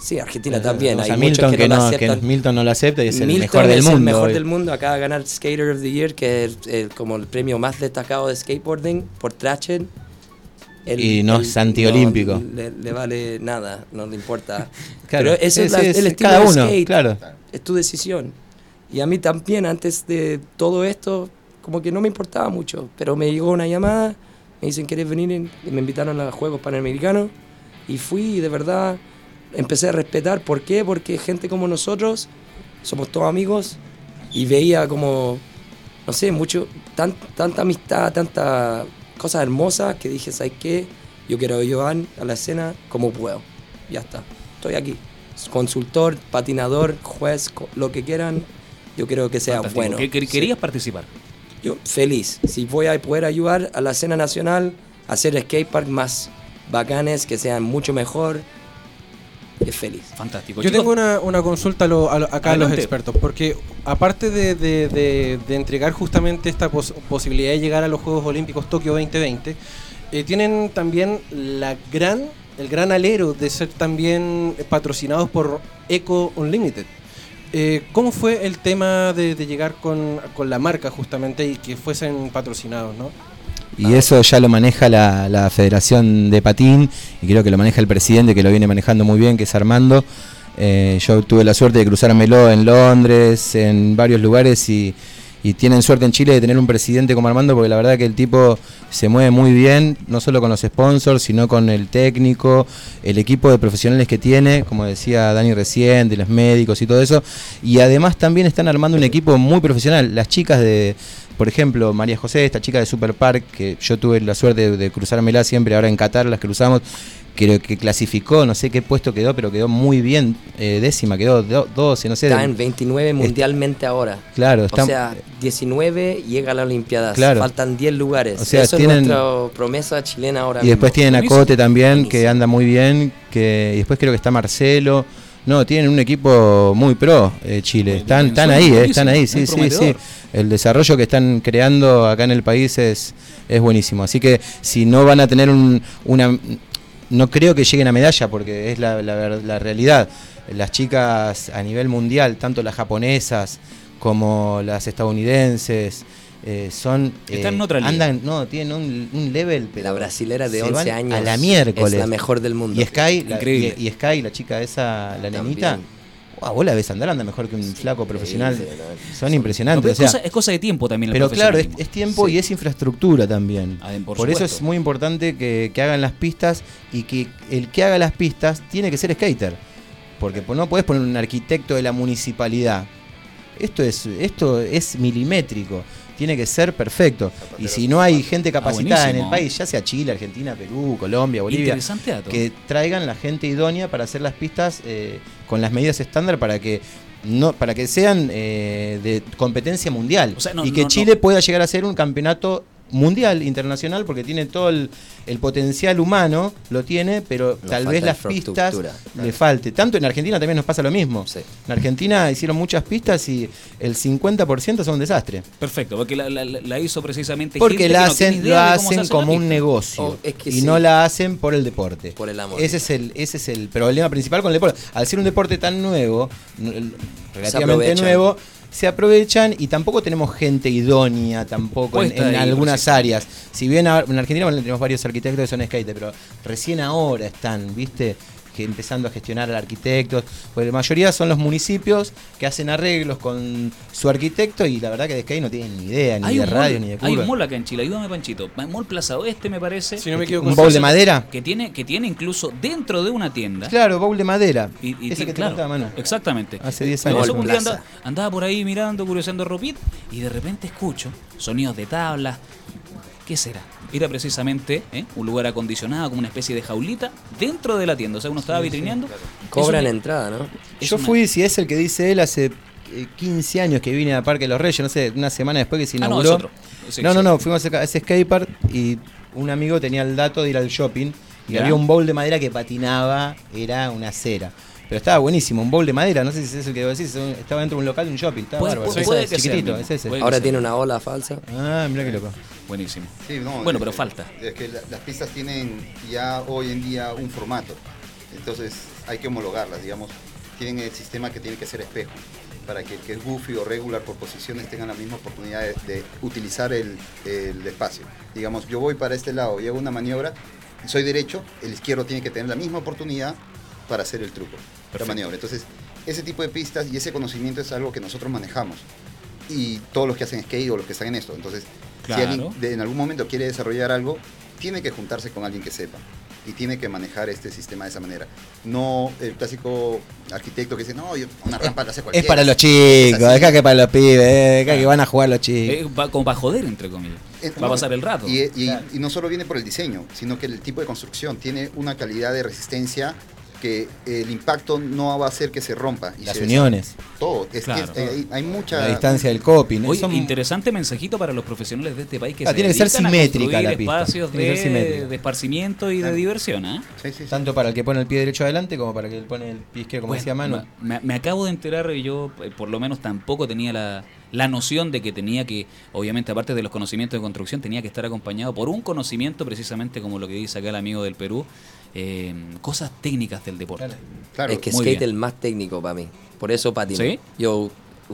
Sí, Argentina también. O sea, Hay Milton muchos que, que no, lo que. Milton no lo acepta y es el Milton mejor del es mundo. el mejor hoy. del mundo. Acaba de ganar Skater of the Year, que es el- como el premio más destacado de skateboarding por Trachen. Él- Y no es antiolímpico. no le, le vale nada, no le importa. Claro, Pero eso es, la- es el estilo cada de uno, skate. claro. Es tu decisión. Y a mí también, antes de todo esto, como que no me importaba mucho. Pero me llegó una llamada, me dicen, ¿quieres venir? Y me invitaron a los Juegos Panamericanos. Y fui y de verdad empecé a respetar. ¿Por qué? Porque gente como nosotros, somos todos amigos, y veía como, no sé, mucho, tan- tanta amistad, tanta cosas hermosas que dije, ¿sabes qué? Yo quiero llevar a la escena como puedo. Ya está, estoy aquí. Consultor, patinador, juez, lo que quieran, yo quiero que sea Fantástico. bueno. Que- que- Sí. ¿Querías participar? Yo feliz. Si voy a poder ayudar a la escena nacional a hacer skatepark más bacanes, que sean mucho mejor, es feliz. Fantástico. Yo Chicos, tengo una, una consulta a lo- a lo- acá a los Adelante. expertos, porque aparte de, de- de- de entregar justamente esta pos- posibilidad de llegar a los Juegos Olímpicos Tokio 2020, eh, tienen también la gran, el gran alero de ser también patrocinados por Eco Unlimited. Eh, ¿Cómo fue el tema de, llegar con, con la marca justamente y que fuesen patrocinados, no? Y eso ya lo maneja la, la Federación de Patín y creo que lo maneja el presidente que lo viene manejando muy bien, que es Armando. Eh, yo tuve la suerte de cruzármelo en Londres, en varios lugares y, y tienen suerte en Chile de tener un presidente como Armando porque la verdad que el tipo se mueve muy bien, no solo con los sponsors, sino con el técnico, el equipo de profesionales que tiene, como decía Dani recién, de los médicos y todo eso. Y además también están armando un equipo muy profesional. Las chicas de, por ejemplo, María José, esta chica de Super Park, que yo tuve la suerte de, de cruzármela siempre, ahora en Qatar las cruzamos, creo que clasificó, no sé qué puesto quedó, pero quedó muy bien, eh, décima, quedó do- 12, no sé. Está en 29 mundialmente ahora. claro, está, O sea, 19 llega a las Olimpiadas. Claro. Faltan 10 lugares. O sea, Eso tienen- es nuestra promesa chilena ahora y después mismo. tienen a. Cote también, que anda muy bien, que y después creo que está Marcelo. No, tienen un equipo muy pro, eh, Chile. Muy Están, bien, están ahí, eh, están ahí, sí, sí, sí. El desarrollo que están creando acá en el país es, es buenísimo. Así que si no van a tener un, una... No creo que lleguen a medalla porque es la, la ver- la realidad. Las chicas a nivel mundial, tanto las japonesas como las estadounidenses, eh, son... Están en eh, otra liga. Andan, no, tienen un, un level... pero La brasilera de se 11 van años A la miércoles. es la mejor del mundo. Y Sky, la, Increíble. y, y Sky, la chica esa, la También. nenita, wow, vos la ves andar, anda mejor que un flaco profesional. No, Son impresionantes. pero o sea, es, cosa, es cosa de tiempo también. pero claro, es, tiempo y es infraestructura también. Ah, por Por, eso es muy importante que, que hagan las pistas y que el que haga las pistas tiene que ser skater. Porque po- no puedes poner un arquitecto de la municipalidad. Esto es, esto es milimétrico. Tiene que ser perfecto. Y si no hay gente capacitada en el buenísimo. país, ya sea Chile, Argentina, Perú, Colombia, Bolivia, que traigan la gente idónea para hacer las pistas eh, con las medidas estándar para que no para que sean eh, de competencia mundial O sea, no- y que no- Chile pueda llegar a ser un campeonato mundial internacional porque tiene todo el, el potencial humano lo tiene pero Nos tal vez las pistas le falte tanto en Argentina también nos pasa lo mismo Sí. en Argentina hicieron muchas pistas y el 50% son un desastre Perfecto, porque la, la- la hizo precisamente porque gente la no hacen, idea lo hacen hace como un negocio Oh, es que y sí. no la hacen por el deporte. Por el amor. Ese es el, ese es el problema principal con el deporte. Al ser un deporte tan nuevo, relativamente nuevo, se aprovechan y tampoco tenemos gente idónea tampoco en, algunas áreas. Si bien en Argentina bueno, tenemos varios arquitectos que son skater, pero recién ahora están, ¿viste? Que empezando a gestionar al arquitectos, pues la mayoría son los municipios que hacen arreglos con su arquitecto y la verdad que de skate no tienen ni idea, ni Hay de un, radio, mall, ni de hay curva. un mall acá en Chile, ayúdame Panchito. Mall Plaza Oeste me parece. Si no me equivoco, ¿Un bowl de madera? Que tiene, que tiene incluso dentro de una tienda. Claro, bowl de madera. Y, y Ese que te claro, contaba, Manu. Exactamente. Hace 10 Me años. un día andaba, andaba por ahí mirando, curioseando ropit, y de repente escucho sonidos de tablas. ¿Qué será? Era precisamente ¿eh? un lugar acondicionado, como una especie de jaulita, dentro de la tienda. O sea, uno estaba vitrineando. Cobran Es una- entrada, ¿no? es Yo una- fui, si es el que dice él, hace eh, 15 años que vine a Parque de los Reyes, no sé, una semana después que se Ah, no, inauguró. es otro. Sí, no, sí. no, no, fuimos a ese skatepark y un amigo tenía el dato de ir al shopping y Ya. había un bowl de madera que patinaba, era una cera. Pero estaba buenísimo, un bowl de madera, no sé si es el que vos decís, estaba dentro de un local de un shopping, estaba Puede- bárbaro. puede- puede es que sea chiquitito, el es ese. Puede que Ahora sea. tiene una ola falsa. Ah, mira qué loco. Buenísimo. Sí, no, Bueno, es- pero falta. Es que la- las pistas tienen ya hoy en día un formato. Entonces hay que homologarlas, digamos. Tienen el sistema que tiene que ser espejo para que el que es goofy o regular por posiciones tengan la misma oportunidad de, de utilizar el, el espacio. Digamos, yo voy para este lado y hago una maniobra, soy derecho, el izquierdo tiene que tener la misma oportunidad para hacer el truco, la maniobra. Entonces, ese tipo de pistas y ese conocimiento es algo que nosotros manejamos. Y todos los que hacen skate o los que están en esto. Entonces, Claro. si alguien de- en algún momento quiere desarrollar algo, tiene que juntarse con alguien que sepa. y tiene que manejar este sistema de esa manera. No el clásico arquitecto que dice, no, yo una rampa la hace Es cualquiera. para los Es chicos, deja que para los pibes, eh, deja que van a jugar los chicos. Eh, va, como para joder, entre comillas. Eh, Va a pasar el rato. Y, y- y no solo viene por el diseño, sino que el tipo de construcción tiene una calidad de resistencia que el impacto no va a hacer que se rompa. y Las se uniones. Todo. Es Claro. que es- hay, hay mucha. la distancia del coping. Oye, son- interesante mensajito para los profesionales de este país que Ah, se tiene que ser a simétrica la pista. espacios Tiene que ser de, de esparcimiento y de diversión, ¿ah? Sí, sí, sí. Tanto para el que pone el pie derecho adelante como para el que pone el pie izquierdo, como Bueno, decía Manu. Me, me acabo de enterar, y yo eh, por lo menos tampoco tenía la, la noción de que tenía que, obviamente, aparte de los conocimientos de construcción, tenía que estar acompañado por un conocimiento, precisamente como lo que dice acá el amigo del Perú, eh, cosas técnicas del deporte. Claro. Claro. es que muy skate es bien. el más técnico para mí. Por eso patino. ¿Sí? Yo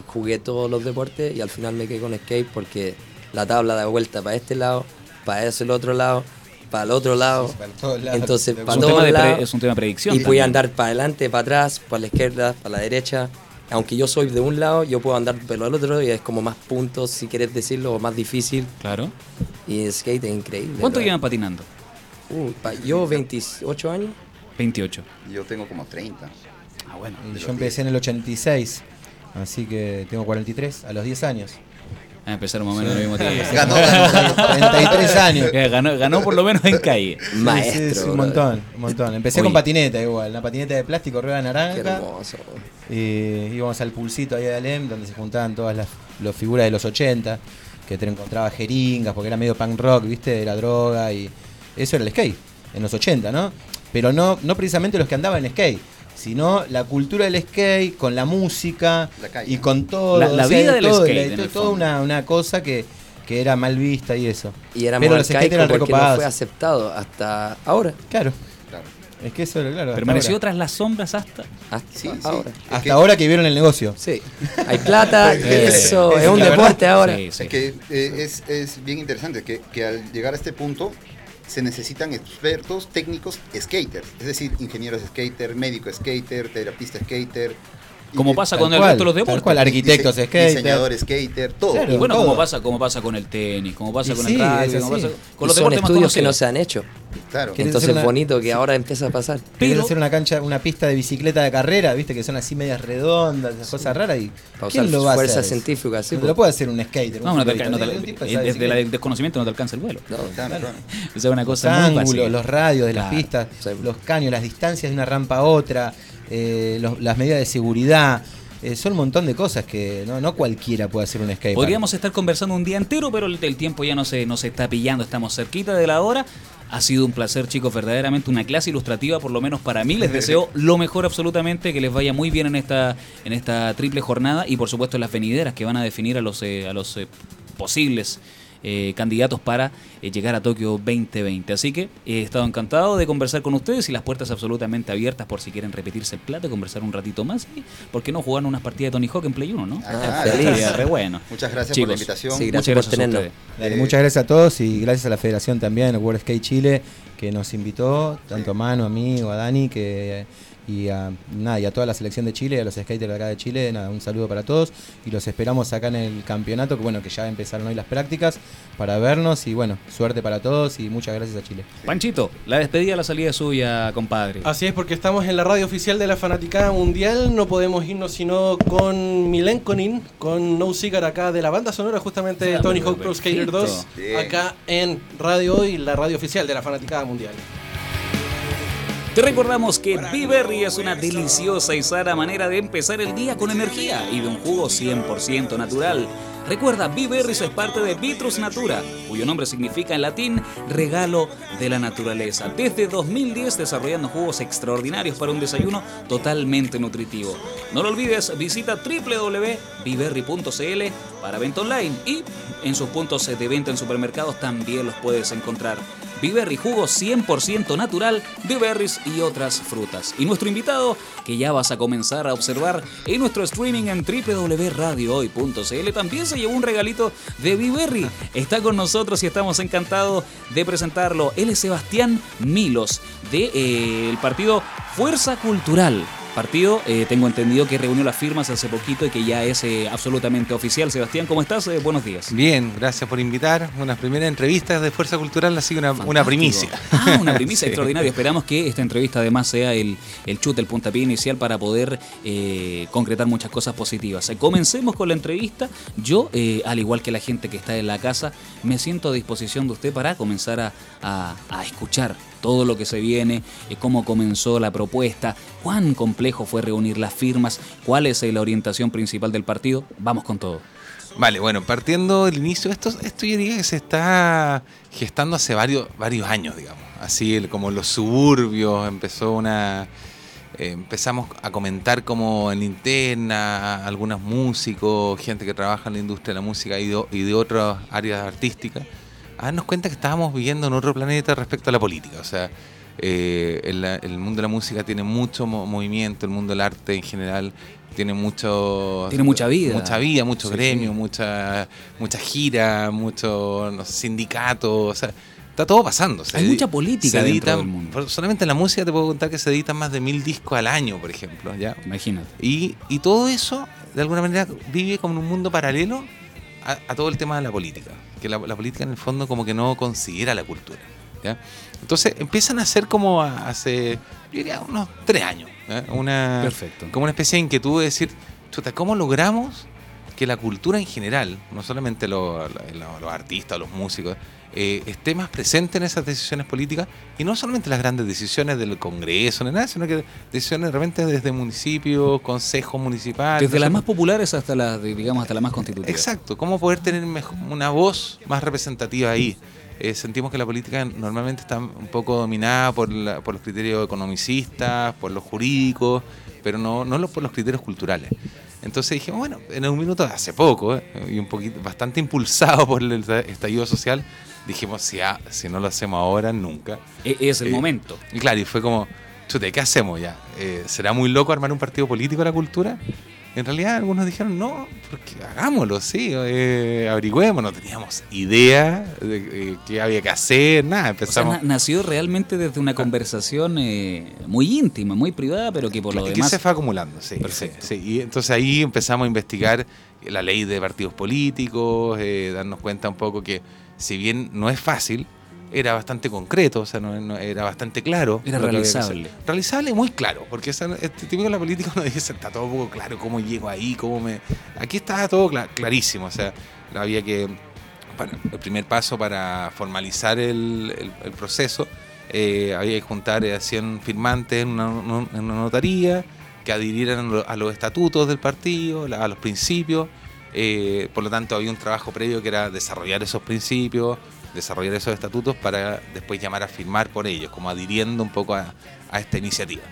jugué todos los deportes y al final me quedé con skate porque la tabla da vuelta para este lado, para ese el otro lado, para el otro lado. Sí, para todos lados. Entonces, Es Es para un, todos pre- lados. es un tema de predicción. Y voy a también. andar para adelante, para atrás, para la izquierda, para la derecha. Aunque yo soy de un lado, yo puedo andar pelo al otro y es como más puntos, si quieres decirlo, o más difícil. Claro. Y el skate es increíble. ¿Cuánto ¿verdad? llevan patinando? Uh, pa- yo 28 años. 28. Yo tengo como 30. Ah, bueno. Y yo empecé en el 86, así que tengo 43 a los 10 años. A empezar más o menos al mismo tiempo. Ganó, ganó. 33 años. Eh, Ganó, ganó por lo menos en calle. Maestro. Sí, sí, un montón, un montón. Empecé con patineta igual, una patineta de plástico, rueda Qué naranja. hermoso. Y íbamos al pulsito ahí de Alem, donde se juntaban todas las, las figuras de los 80, que te encontraba jeringas, porque era medio punk rock, ¿viste? Era droga y eso era el skate, en los 80, ¿no? Pero no, no precisamente los que andaban en skate, sino la cultura del skate, con la música La y con todo. La- la o sea, vida del todo, skate, la- toda una, una cosa que, que era mal vista y eso. Y éramos Pero los arcaicos eran porque no recopados. fue aceptado hasta ahora. Claro, Claro. es que eso era claro. Permaneció ahora. tras las sombras hasta. Hasta Sí, ahora. Hasta que- ahora que vieron el negocio. Sí. Hay plata, y Eh, eso eh, es un verdad. deporte ahora. Sí, sí. Es que eh, es, es bien interesante que, que al llegar a este punto se necesitan expertos técnicos skaters, es decir, ingenieros skater, médico skater, terapista skater. Como pasa con el cual, resto de los deportes. cual, arquitectos, dise- skater. diseñador skater, todo. Claro. Y bueno, todo. como pasa, como pasa con el tenis, como pasa Y con sí, el rugby, como pasa con Y los son deportes más estudios que no se han hecho. Claro. ¿Quieres Entonces hacer una- es bonito que ahora empieza a pasar. Pero- hacer una cancha, una pista de bicicleta de carrera, viste que son así medias redondas, esas cosas raras y ¿quién lo va a fuerza hacer? científica, sí, no po. lo puede hacer un skater. No, un no te, ciclista, no desde el desconocimiento no te alcanza el vuelo. No, Claro, claro. O sea, una cosa muy los radios de las pistas, Sí. los caños, las distancias de una rampa a otra, eh, los- las medidas de seguridad. eh, son un montón de cosas que no, no cualquiera puede hacer un skate. Podríamos estar conversando un día entero, pero el, el tiempo ya no se, no se está pillando, estamos cerquita de la hora. Ha sido un placer, chicos, verdaderamente una clase ilustrativa, por lo menos para mí. Les deseo lo mejor absolutamente, que les vaya muy bien en esta, en esta triple jornada y por supuesto en las venideras que van a definir a los, eh, a los eh, posibles eh, candidatos para eh, llegar a Tokio 2020. Así que he estado encantado de conversar con ustedes y las puertas absolutamente abiertas por si quieren repetirse el plato, conversar un ratito más. Y, ¿Por qué no jugar unas partidas de Tony Hawk en Play 1, no? Ah, feliz. Re bueno. Muchas gracias por la invitación. sí, Muchas gracias por gracias a tenernos. ustedes. Dale, Eh, muchas gracias a todos y gracias a la federación también, el World Skate Chile, que nos invitó, tanto a Manu, a mí o a Dani, que, y, a, nada, y a toda la selección de Chile, a los skaters de acá de Chile, nada, un saludo para todos y los esperamos acá en el campeonato, que bueno, que ya empezaron hoy las prácticas, para vernos y bueno, suerte para todos y muchas gracias a Chile. Panchito, la despedida, la salida suya, compadre. Así es, porque estamos en la radio oficial de la Fanaticada Mundial. No podemos irnos sino con Milenkonin, con No Cigar acá de la banda sonora, justamente de Tony Hawk Pro Skater perfecto. 2, Bien. acá en Radio Hoy, la radio oficial de la Fanaticada Mundial. Te recordamos que Biberry es una deliciosa y sana manera de empezar el día con energía y de un jugo 100% natural. Recuerda, Biberries es parte de Vitrus Natura, cuyo nombre significa en latín regalo de la naturaleza. Desde 2010 desarrollando jugos extraordinarios para un desayuno totalmente nutritivo. No lo olvides, visita www.biberry.cl para venta online y en sus puntos de venta en supermercados también los puedes encontrar. Biberry jugo 100% natural de berries y otras frutas. Y nuestro invitado, que ya vas a comenzar a observar en nuestro streaming en www.radiohoy.cl, también se llevó un regalito de Biberry. Está con nosotros y estamos encantados de presentarlo. Él es Sebastián Milos, del partido Fuerza Cultural. Partido. Eh, tengo entendido que reunió las firmas hace poquito y que ya es eh, absolutamente oficial. Sebastián, ¿cómo estás? Eh, buenos días. Bien, gracias por invitar. Unas primeras entrevistas de Fuerza Cultural, así una, una primicia. Ah, una primicia Sí. extraordinaria. Esperamos que esta entrevista además sea el, el chute, el puntapié inicial para poder concretar muchas cosas positivas. Comencemos con la entrevista. Yo, al igual que la gente que está en la casa, me siento a disposición de usted para comenzar a, a- a escuchar todo lo que se viene, eh, cómo comenzó la propuesta, cuán complejo fue reunir las firmas, cuál es eh, la orientación principal del partido. Vamos con todo. Vale, bueno, partiendo del inicio, esto, esto yo diría que se está gestando hace varios, varios años, digamos. Así como los suburbios, empezó una... eh, empezamos a comentar como en interna, algunos músicos, gente que trabaja en la industria de la música y de otras áreas artísticas, a darnos cuenta que estábamos viviendo en otro planeta respecto a la política. O sea, eh, el, el mundo de la música tiene mucho mo- movimiento, el mundo del arte en general tiene mucho... Tiene mucha vida. Mucha vida, mucho Sí, gremio, sí. mucha mucha gira, mucho no sé, sindicato, o sea, está todo pasando. Se Hay mucha política se editan- del mundo. Solamente en la música te puedo contar que se editan más de mil discos al año, por ejemplo, ¿ya? Imagínate. Y, y todo eso, de alguna manera, vive como en un mundo paralelo a, a todo el tema de la política. Que la, la política, en el fondo, como que no considera la cultura. ¿ya? Entonces, empiezan a ser como hace, yo diría, unos tres años. ¿ya? Una, Perfecto. Como una especie de inquietud de decir, chuta, ¿cómo logramos que la cultura en general, no solamente lo- lo- los artistas, los músicos, eh, esté más presente en esas decisiones políticas y no solamente las grandes decisiones del Congreso, ni nada, sino que decisiones de repente desde municipios, consejos municipales. Desde no las más populares hasta las, digamos, hasta las más constitutivas. Exacto, cómo poder tener una voz más representativa ahí. Eh, sentimos que la política normalmente está un poco dominada por, la- por los criterios economicistas, por los jurídicos, pero no, no los- por los criterios culturales. Entonces dijimos, bueno, en un minuto de hace poco, eh, y un poquito, bastante impulsado por el estallido social, dijimos, si, ah, si no lo hacemos ahora, nunca. E- Es el Eh, momento. Y claro, y fue como, chute, ¿qué hacemos ya? Eh, ¿Será muy loco armar un partido político a la cultura? En realidad algunos dijeron, no, porque hagámoslo, sí, eh, averigüemos, no teníamos idea de eh, qué había que hacer, nada, O sea, empezamos... na- nació realmente desde una conversación eh, muy íntima, muy privada, pero que por lo que demás... se fue acumulando, sí. Perfecto. sí, sí. Y entonces ahí empezamos a investigar la ley de partidos políticos, eh, darnos cuenta un poco que si bien no es fácil, era bastante concreto, o sea, no, no- era bastante claro. Era realizable. Realizable y muy claro, porque esa- este típico de la política uno dice, está todo un poco claro, cómo llego ahí, cómo me... Aquí estaba todo cla- clarísimo, o sea, había que... para- el primer paso para formalizar el, el- el proceso, eh, había que juntar a 100 firmantes en una, no- en una notaría, que adhirieran a los estatutos del partido, a los principios. eh, por lo tanto, había un trabajo previo que era desarrollar esos principios, desarrollar esos estatutos para después llamar a firmar por ellos, como adhiriendo un poco a, esta iniciativa.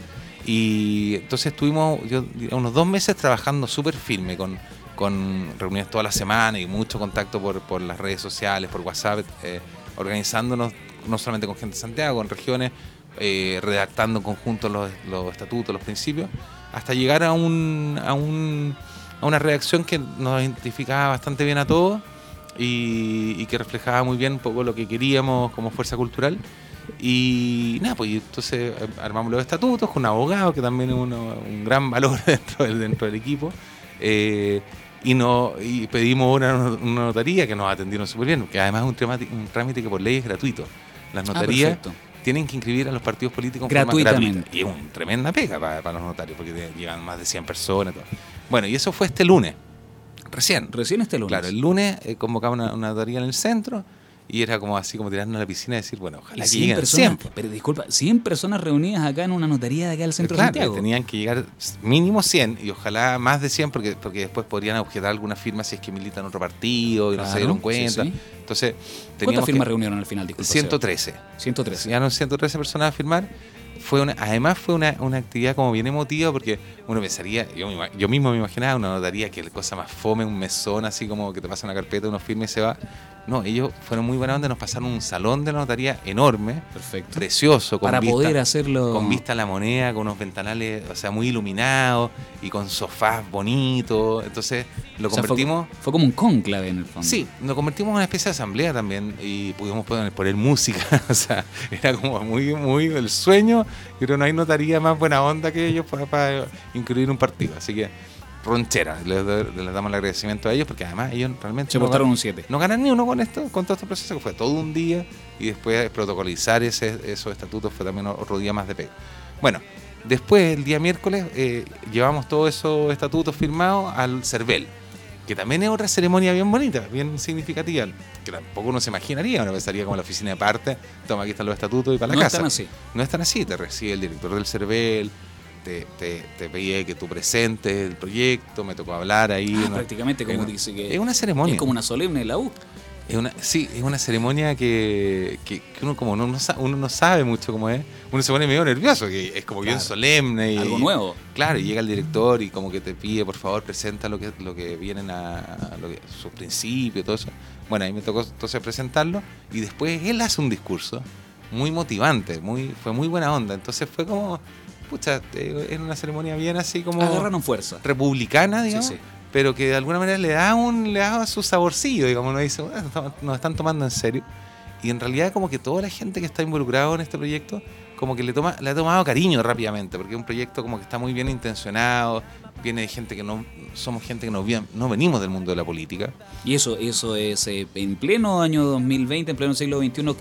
Y entonces estuvimos yo, unos dos meses trabajando súper firme con, con reuniones toda la semana y mucho contacto por, las redes sociales, por WhatsApp, eh, organizándonos no solamente con gente de Santiago, en regiones, eh, redactando en conjunto los, los estatutos, los principios, hasta llegar a una redacción que nos identificaba bastante bien a todos y, y que reflejaba muy bien un poco lo que queríamos como fuerza cultural. Y nada, pues entonces eh, armamos los estatutos con un abogado que también es uno- un gran valor dentro del, dentro del equipo. eh, y, no, y pedimos una, una notaría que nos atendieron súper bien, que además es un trámite, un trámite que por ley es gratuito. Las Ah, notarías tienen que inscribir a los partidos políticos forma Gratuitamente. gratuita. Y es una tremenda pega para, para los notarios, porque llegan más de 100 personas. todo. Bueno, y eso fue este lunes, recién. Recién este lunes. Claro, el lunes eh, convocaba una, una notaría en el centro y era como así como tirarnos a la piscina y decir, bueno, Y ojalá que 100 lleguen personas, 100. pero disculpa, 100 personas reunidas acá en una notaría de acá del centro Claro, de Santiago. tenían que llegar mínimo 100 y ojalá más de 100 porque, porque después podrían objetar alguna firma si es que militan otro partido y no Claro, se dieron sí, cuenta. sí. Entonces, ¿Cuántas firmas reunieron al final? Disculpa, 113. Seba? 113. Llegaron 113 personas a firmar. Fue una, además fue una, una actividad como bien emotiva porque uno pensaría, yo, yo mismo me imaginaba una notaría que la cosa más fome, un mesón así como que te pasa una carpeta, uno firma y se va. No, ellos fueron muy buena onda, nos pasaron un salón de la notaría enorme, Perfecto. precioso, con Para vista, poder hacerlo. con vista a la moneda, con unos ventanales, o sea, muy iluminados y con sofás bonitos. Entonces lo O sea, fue- convertimos... fue, como un cónclave en el fondo. Sí, nos convertimos en una especie de asamblea también y pudimos poner, poner música, o sea, era como muy, muy el sueño que no hay notaría más buena onda que ellos para, para incluir un partido. Así que, ronchera, les, les damos el agradecimiento a ellos porque además ellos realmente Se no ganan- un 7. no ganan ni uno con esto, con todo este proceso que fue todo un día y después protocolizar ese, esos estatutos fue también otro día más de pega. Bueno, después el día miércoles eh, llevamos todos esos estatutos firmados al CERVEL, que también es otra ceremonia bien bonita, bien significativa, que tampoco uno se imaginaría, uno pensaría como la oficina de parte, toma aquí están los estatutos y para la No casa. están así. No es tan así, te recibe el director del CERVEL, te, te, te pide que tú presentes el proyecto, me tocó hablar ahí. Ah, ¿no? prácticamente como Es- dice que Es una ceremonia. es como una solemne la U. Es una, sí, es una ceremonia que, que, que uno como no, uno no sabe mucho cómo es. Uno se pone medio nervioso, que es como bien Claro. solemne. Y, Algo nuevo. Claro, y llega el director y como que te pide, por favor, presenta lo que, lo que vienen a, a lo que, sus principios, todo eso. Bueno, ahí me tocó entonces presentarlo y después él hace un discurso muy motivante, muy, fue muy buena onda. Entonces fue como, pucha, era una ceremonia bien así como Agarraron fuerza. republicana, digamos, sí. pero que de alguna manera le da un le da su saborcillo, digamos, uno dice, "Bueno, estamos- nos están tomando en serio. Y en realidad como que toda la gente que está involucrada en este proyecto, como que le toma le ha tomado cariño rápidamente, porque es un proyecto como que está muy bien intencionado, viene de gente que no somos gente que no, no venimos del mundo de la política. Y eso, eso es eh, en pleno año 2020, en pleno siglo XXI,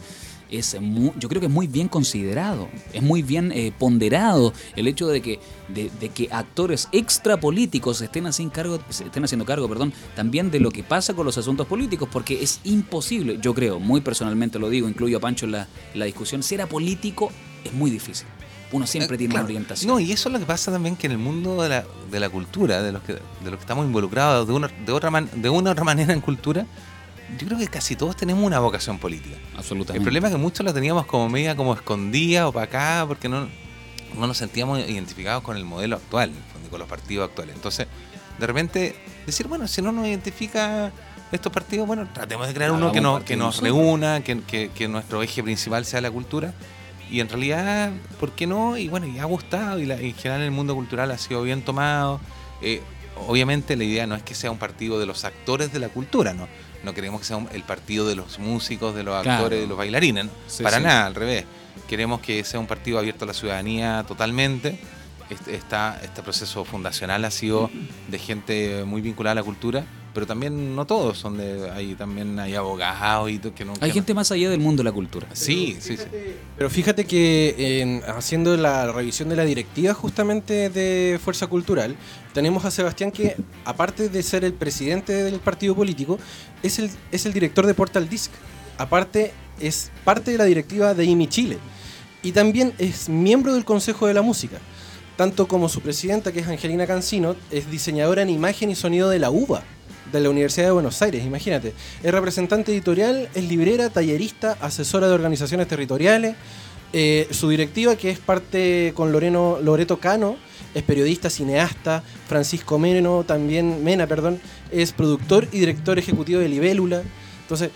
es mu- yo creo que es muy bien considerado, es muy bien eh, ponderado el hecho de que, de, de que actores extrapolíticos estén, así en cargo, estén haciendo cargo perdón, también de lo que pasa con los asuntos políticos, porque es imposible, yo creo, muy personalmente lo digo, incluyo a Pancho en la, en la discusión, ser apolítico es muy difícil. Uno siempre Eh, tiene claro. una orientación. No, y eso es lo que pasa también que en el mundo de la, de la cultura, de los que, de los que estamos involucrados de una, de, otra man- de una u otra manera en cultura, yo creo que casi todos tenemos una vocación política. Absolutamente. El problema es que muchos la teníamos como media como escondida, opacada, porque no, no nos sentíamos identificados con el modelo actual, con los partidos actuales. Entonces, de repente, decir, bueno, si no nos identifica estos partidos, bueno, tratemos de crear uno que, partido que nos reúna, que, que- que nuestro eje principal sea la cultura. Y en realidad, ¿por qué no? Y bueno, y ha gustado, y, la- en general el mundo cultural ha sido bien tomado. Eh, obviamente la idea no es que sea un partido de los actores de la cultura, ¿no? No queremos que sea un- el partido de los músicos, de los Claro. actores, de los bailarines, ¿no? Sí, Para sí. nada, al revés. Queremos que sea un partido abierto a la ciudadanía totalmente. Este, está- este proceso fundacional ha sido de gente muy vinculada a la cultura, pero también no todos son de hay también hay abogados y que no Hay que no- gente más allá del mundo de la cultura. sí sí sí Pero fíjate que en- haciendo la revisión de la directiva justamente de Fuerza Cultural, tenemos a Sebastián que, aparte de ser el presidente del partido político, es el, es el director de Portal Disc. Aparte, es parte de la directiva de IMI Chile. Y también es miembro del Consejo de la Música. Tanto como su presidenta, que es Angelina Cancino, es diseñadora en imagen y sonido de la UBA, de la Universidad de Buenos Aires, imagínate. Es representante editorial, es librera, tallerista, asesora de organizaciones territoriales. Eh, su directiva, que es parte con Loreno, Loreto Cano, es periodista, cineasta. Francisco Meno, también, Mena, perdón, es productor y director ejecutivo de Libélula. Entonces,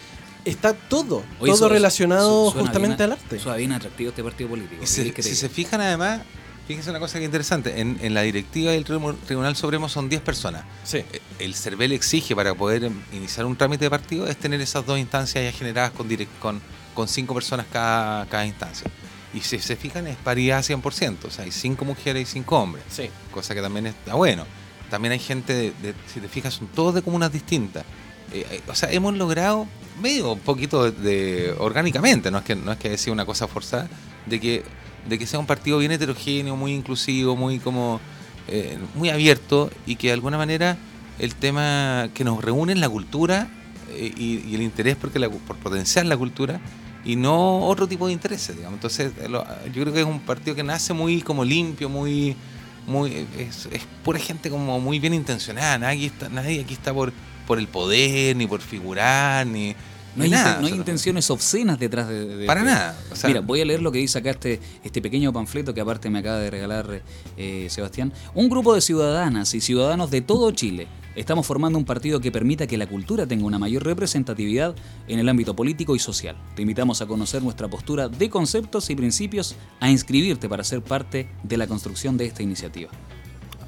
está todo, Oye, todo su- relacionado su- justamente bien- al arte. Suena bien atractivo este partido político. Y ¿qué si, se fijan además fíjense una cosa que es interesante en, en la directiva del Tribu- Tribunal Supremo son 10 personas Sí. Eh, el CERVEL exige para poder iniciar un trámite de partido es tener esas dos instancias ya generadas con, direc- con, con cinco personas cada, cada instancia. Y si se fijan es paridad 100%, o sea, hay cinco mujeres y cinco hombres, Sí. cosa que también está bueno. También hay gente, de, de- si te fijas, son todos de comunas distintas. Eh, eh, o sea, hemos logrado medio un poquito de, de- orgánicamente, no es que no es que sea una cosa forzada, de que de que sea un partido bien heterogéneo, muy inclusivo, muy como eh, muy abierto y que de alguna manera el tema que nos reúne en la cultura eh, y, el interés porque la- por potenciar la cultura y no otro tipo de intereses, digamos. Entonces, lo- yo creo que es un partido que nace muy como limpio, muy muy es, es pura gente como muy bien intencionada, nadie está, nadie aquí está por por el poder ni por figurar ni No hay, nada. no hay intenciones obscenas detrás de... de- Para de- nada. o sea, Mira, voy a leer lo que dice acá este, este pequeño panfleto que aparte me acaba de regalar eh, Sebastián. Un grupo de ciudadanas y ciudadanos de todo Chile. Estamos formando un partido que permita que la cultura tenga una mayor representatividad en el ámbito político y social. Te invitamos a conocer nuestra postura de conceptos y principios, a inscribirte para ser parte de la construcción de esta iniciativa.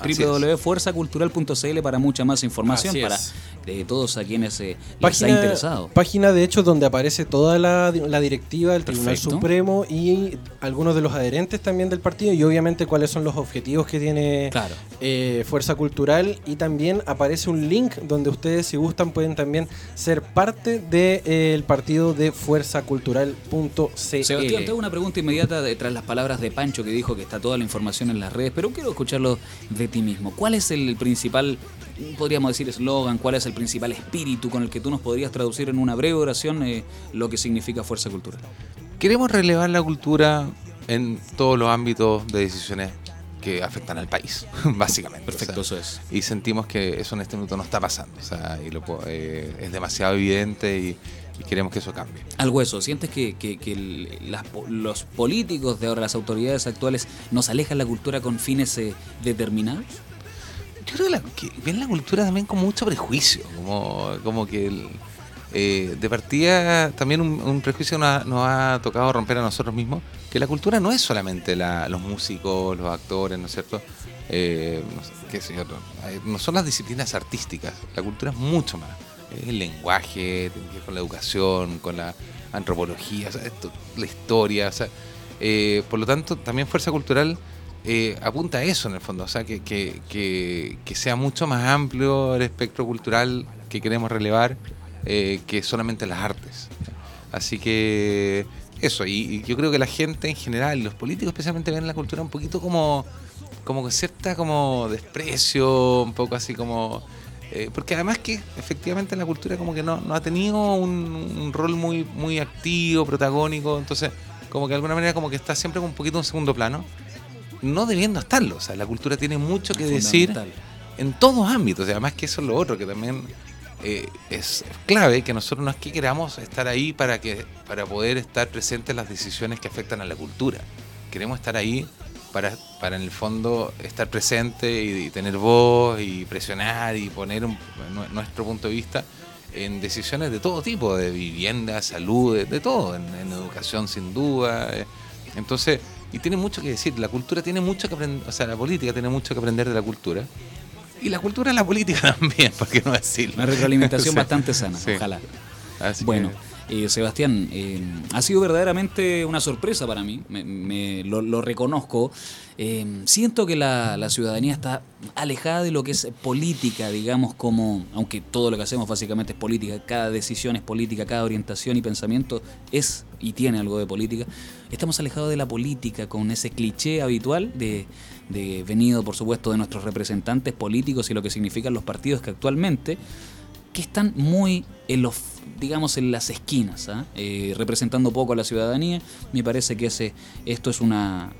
Www.fuerzacultural.cl para mucha más información para eh, todos a quienes eh, les ha Página, interesado. página de hecho donde aparece toda la, la directiva del Tribunal Perfecto. Supremo y algunos de los adherentes también del partido y obviamente cuáles son los objetivos que tiene Claro. eh, Fuerza Cultural y también aparece un link donde ustedes si gustan pueden también ser parte del partido de fuerzacultural.cl. Sebastián, te hago una pregunta inmediata de- tras las palabras de Pancho que dijo que está toda la información en las redes, pero quiero escucharlo de ti mismo. ¿Cuál es el principal, podríamos decir, eslogan, cuál es el principal espíritu con el que tú nos podrías traducir en una breve oración eh, lo que significa fuerza cultural? Queremos relevar la cultura en todos los ámbitos de decisiones que afectan al país, básicamente. Perfecto, O sea, eso es. Y sentimos que eso en este minuto no está pasando. O sea, y lo po- eh, es demasiado evidente y, y queremos que eso cambie. Al hueso, ¿sientes que, que- que el- las los políticos de ahora, las autoridades actuales, nos alejan la cultura con fines eh, determinados? Yo creo que, la- que ven la cultura también con mucho prejuicio, como, como que el- eh, de partida también un, un prejuicio nos ha, nos ha tocado romper a nosotros mismos, que la cultura no es solamente la- los músicos, los actores, ¿no es cierto? Eh, no, sé, qué sé yo, no, eh, no son las disciplinas artísticas, la cultura es mucho más. El lenguaje, tiene que ver con la educación, con la antropología, la historia, o sea, eh, por lo tanto, también Fuerza Cultural eh, apunta a eso en el fondo, o sea, que, que, que, sea mucho más amplio el espectro cultural que queremos relevar eh, que solamente las artes. Así que eso, y, yo creo que la gente en general, los políticos especialmente, ven la cultura un poquito como, como con cierta como desprecio, un poco así como... eh, porque además que efectivamente la cultura como que no, no ha tenido un, un rol muy, muy activo, protagónico, entonces como que de alguna manera como que está siempre un poquito en segundo plano, no debiendo estarlo, o sea, la cultura tiene mucho que decir en todos ámbitos. Y además que eso es lo otro, que también eh, es clave, que nosotros no es que queramos estar ahí para, que, para poder estar presentes en las decisiones que afectan a la cultura. Queremos estar ahí para, para en el fondo estar presente y, y tener voz y presionar y poner un- nu- nuestro punto de vista en decisiones de todo tipo, de vivienda, salud, de, de todo, en, en educación sin duda. eh. Entonces, y tiene mucho que decir, la cultura tiene mucho que aprender, o sea, la política tiene mucho que aprender de la cultura. Y la cultura es la política también, ¿por qué no decirlo? Una retroalimentación Sí. bastante sana, Sí. ojalá. Así Bueno, que- eh, Sebastián, eh, ha sido verdaderamente una sorpresa para mí, me, me- lo, lo reconozco. Eh, siento que la, la ciudadanía está alejada de lo que es política, digamos, como, aunque todo lo que hacemos básicamente es política, cada decisión es política, cada orientación y pensamiento es y tiene algo de política, estamos alejados de la política con ese cliché habitual de, de venido, por supuesto, de nuestros representantes políticos y lo que significan los partidos que actualmente que están muy en los digamos en las esquinas ¿ah? Eh, representando poco a la ciudadanía me parece que ese esto es una,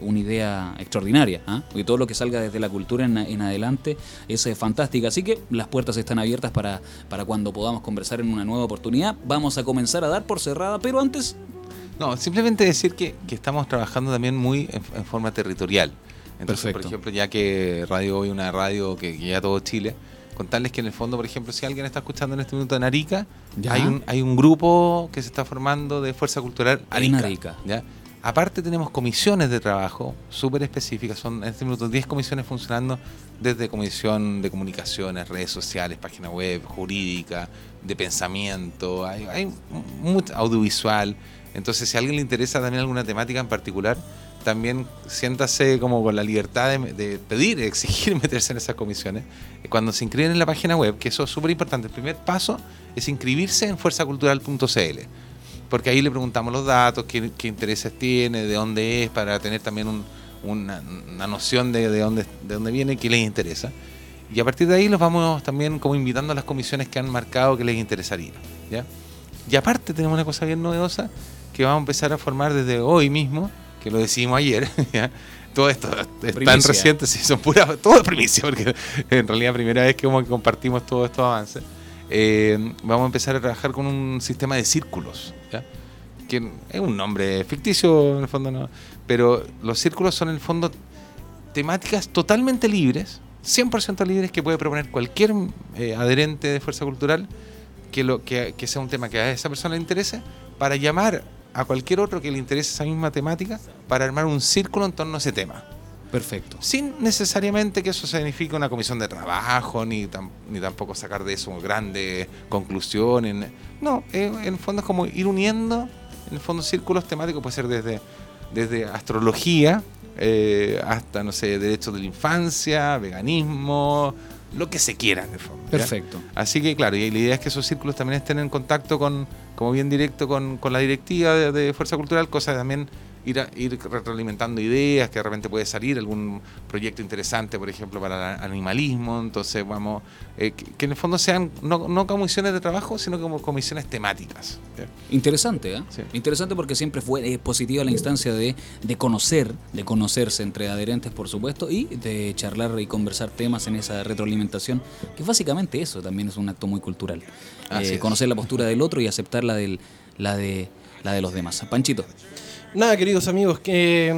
una idea extraordinaria ¿ah? porque todo lo que salga desde la cultura en, en adelante es eh, fantástica así que las puertas están abiertas para, para cuando podamos conversar en una nueva oportunidad vamos a comenzar a dar por cerrada pero antes No, simplemente decir que, que estamos trabajando también muy en, en forma territorial. Entonces, Perfecto. por ejemplo, ya que Radio Hoy, una radio que guía todo Chile, contarles que en el fondo, por ejemplo, si alguien está escuchando en este minuto en Arica, Ya. hay un, hay un grupo que se está formando de Fuerza Cultural En Arica. Arica. ¿ya? Aparte tenemos comisiones de trabajo súper específicas, son en este minuto 10 comisiones funcionando desde comisión de comunicaciones, redes sociales, página web, jurídica, de pensamiento, hay, hay mucho audiovisual. Entonces, si a alguien le interesa también alguna temática en particular, también siéntase como con la libertad de, de pedir, de exigir meterse en esas comisiones. Cuando se inscriben en la página web, que eso es súper importante, el primer paso es inscribirse en fuerzacultural.cl porque ahí le preguntamos los datos, qué, qué intereses tiene, de dónde es, para tener también un- una, una noción de, de dónde, de dónde viene, qué les interesa. Y a partir de ahí los vamos también como invitando a las comisiones que han marcado que les interesaría. ¿ya? Y aparte tenemos una cosa bien novedosa que vamos a empezar a formar desde hoy mismo, que lo decidimos ayer. ¿ya? Todo esto es tan Primicia. reciente, sí, son puras, todo es primicia, porque en realidad primera vez que como compartimos todos estos avances. Eh, vamos a empezar a trabajar con un sistema de círculos, ¿ya? que es un nombre ficticio en el fondo, no, pero los círculos son en el fondo temáticas totalmente libres, 100% libres que puede proponer cualquier eh, adherente de Fuerza Cultural que, lo, que, que sea un tema que a esa persona le interese, para llamar a cualquier otro que le interese esa misma temática, para armar un círculo en torno a ese tema. Perfecto. sin necesariamente que eso signifique una comisión de trabajo, ni, tam- ni tampoco sacar de eso grandes conclusiones. No, eh, en el fondo es como ir uniendo, en el fondo círculos temáticos, puede ser desde, desde astrología eh, hasta, no sé, derechos de la infancia, veganismo, lo que se quiera en el fondo. ¿ya? Perfecto. Así que, claro, y la idea es que esos círculos también estén en contacto con, como bien directo, con, con la directiva de, de Fuerza Cultural, cosa de también ir, a- ir retroalimentando ideas, que de repente puede salir algún proyecto interesante, por ejemplo, para el animalismo. Entonces, vamos, eh, que, que en el fondo sean no, no comisiones de trabajo, sino como comisiones temáticas. Interesante, ¿eh? Sí. Interesante porque siempre fue positiva la instancia de, de conocer, de conocerse entre adherentes, por supuesto, y de charlar y conversar temas en esa retroalimentación, que básicamente eso también es un acto muy cultural. Eh, conocer la postura del otro y aceptar la, del, la, de, la de los demás. Panchito. Nada, queridos amigos, que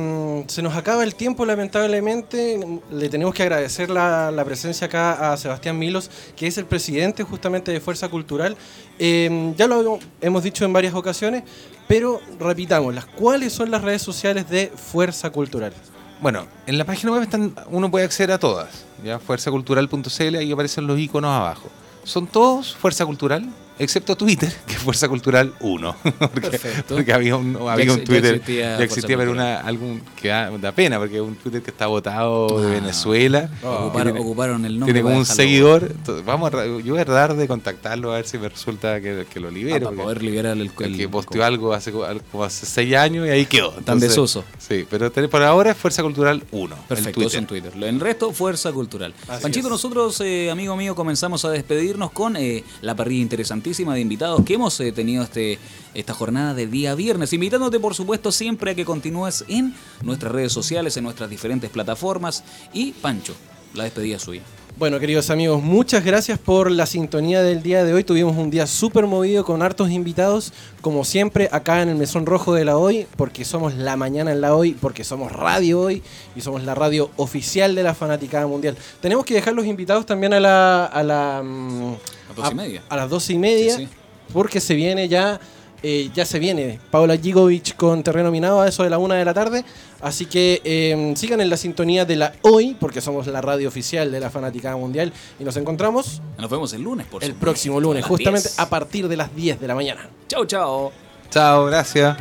mm, se nos acaba el tiempo, lamentablemente. Le tenemos que agradecer la, la presencia acá a Sebastián Milos, que es el presidente justamente de Fuerza Cultural. Eh, ya lo hemos dicho en varias ocasiones, pero repitámoslas. ¿Cuáles son las redes sociales de Fuerza Cultural? Bueno, en la página web están, uno puede acceder a todas, ya fuerzacultural.cl, ahí aparecen los iconos abajo. Son todos Fuerza Cultural, excepto Twitter, que es Fuerza Cultural 1. porque, Perfecto. porque había un, había Ya un ex- ya Twitter, existía ya existía, pero Cultural. una, algún que da, da pena, porque es un Twitter que está votado de Ah. Venezuela. Ocuparon, tiene- ocuparon el nombre. tiene como para un seguidor. Entonces, vamos a, yo voy a tratar de contactarlo a ver si me resulta que, que lo Ah, libero. para porque- poder liberar el, el- que posteó algo hace como hace seis años y ahí quedó. Tan desuso. Sí, pero ten- por ahora es Fuerza Cultural 1. Perfecto, eso en Twitter. En resto, Fuerza Cultural. Panchito, nosotros, eh, amigo mío, comenzamos a despedirnos con eh, la parrilla de invitados que hemos eh, tenido este, esta jornada de día viernes. Invitándote, por supuesto, siempre a que continúes en nuestras redes sociales, en nuestras diferentes plataformas. Y Pancho, la despedida suya. Bueno, queridos amigos, muchas gracias por la sintonía del día de hoy. Tuvimos un día súper movido con hartos invitados, como siempre, acá en el Mesón Rojo de la Hoy, porque somos la mañana en la Hoy, porque somos Radio Hoy y somos la radio oficial de la Fanaticada Mundial. Tenemos que dejar los invitados también a la. A, la, mm, las doce y media. a las doce y media, Sí, sí. porque se viene ya. eh, ya se viene Paula Gigovic con terreno minado a eso de la una de la tarde. Así que eh, sigan en la sintonía de la hoy, porque somos la radio oficial de la Fanaticada Mundial. Y nos encontramos Nos vemos el lunes, por el supuesto, próximo lunes, a justamente 10. a partir de las 10 de la mañana. Chao, chao. Chao, gracias.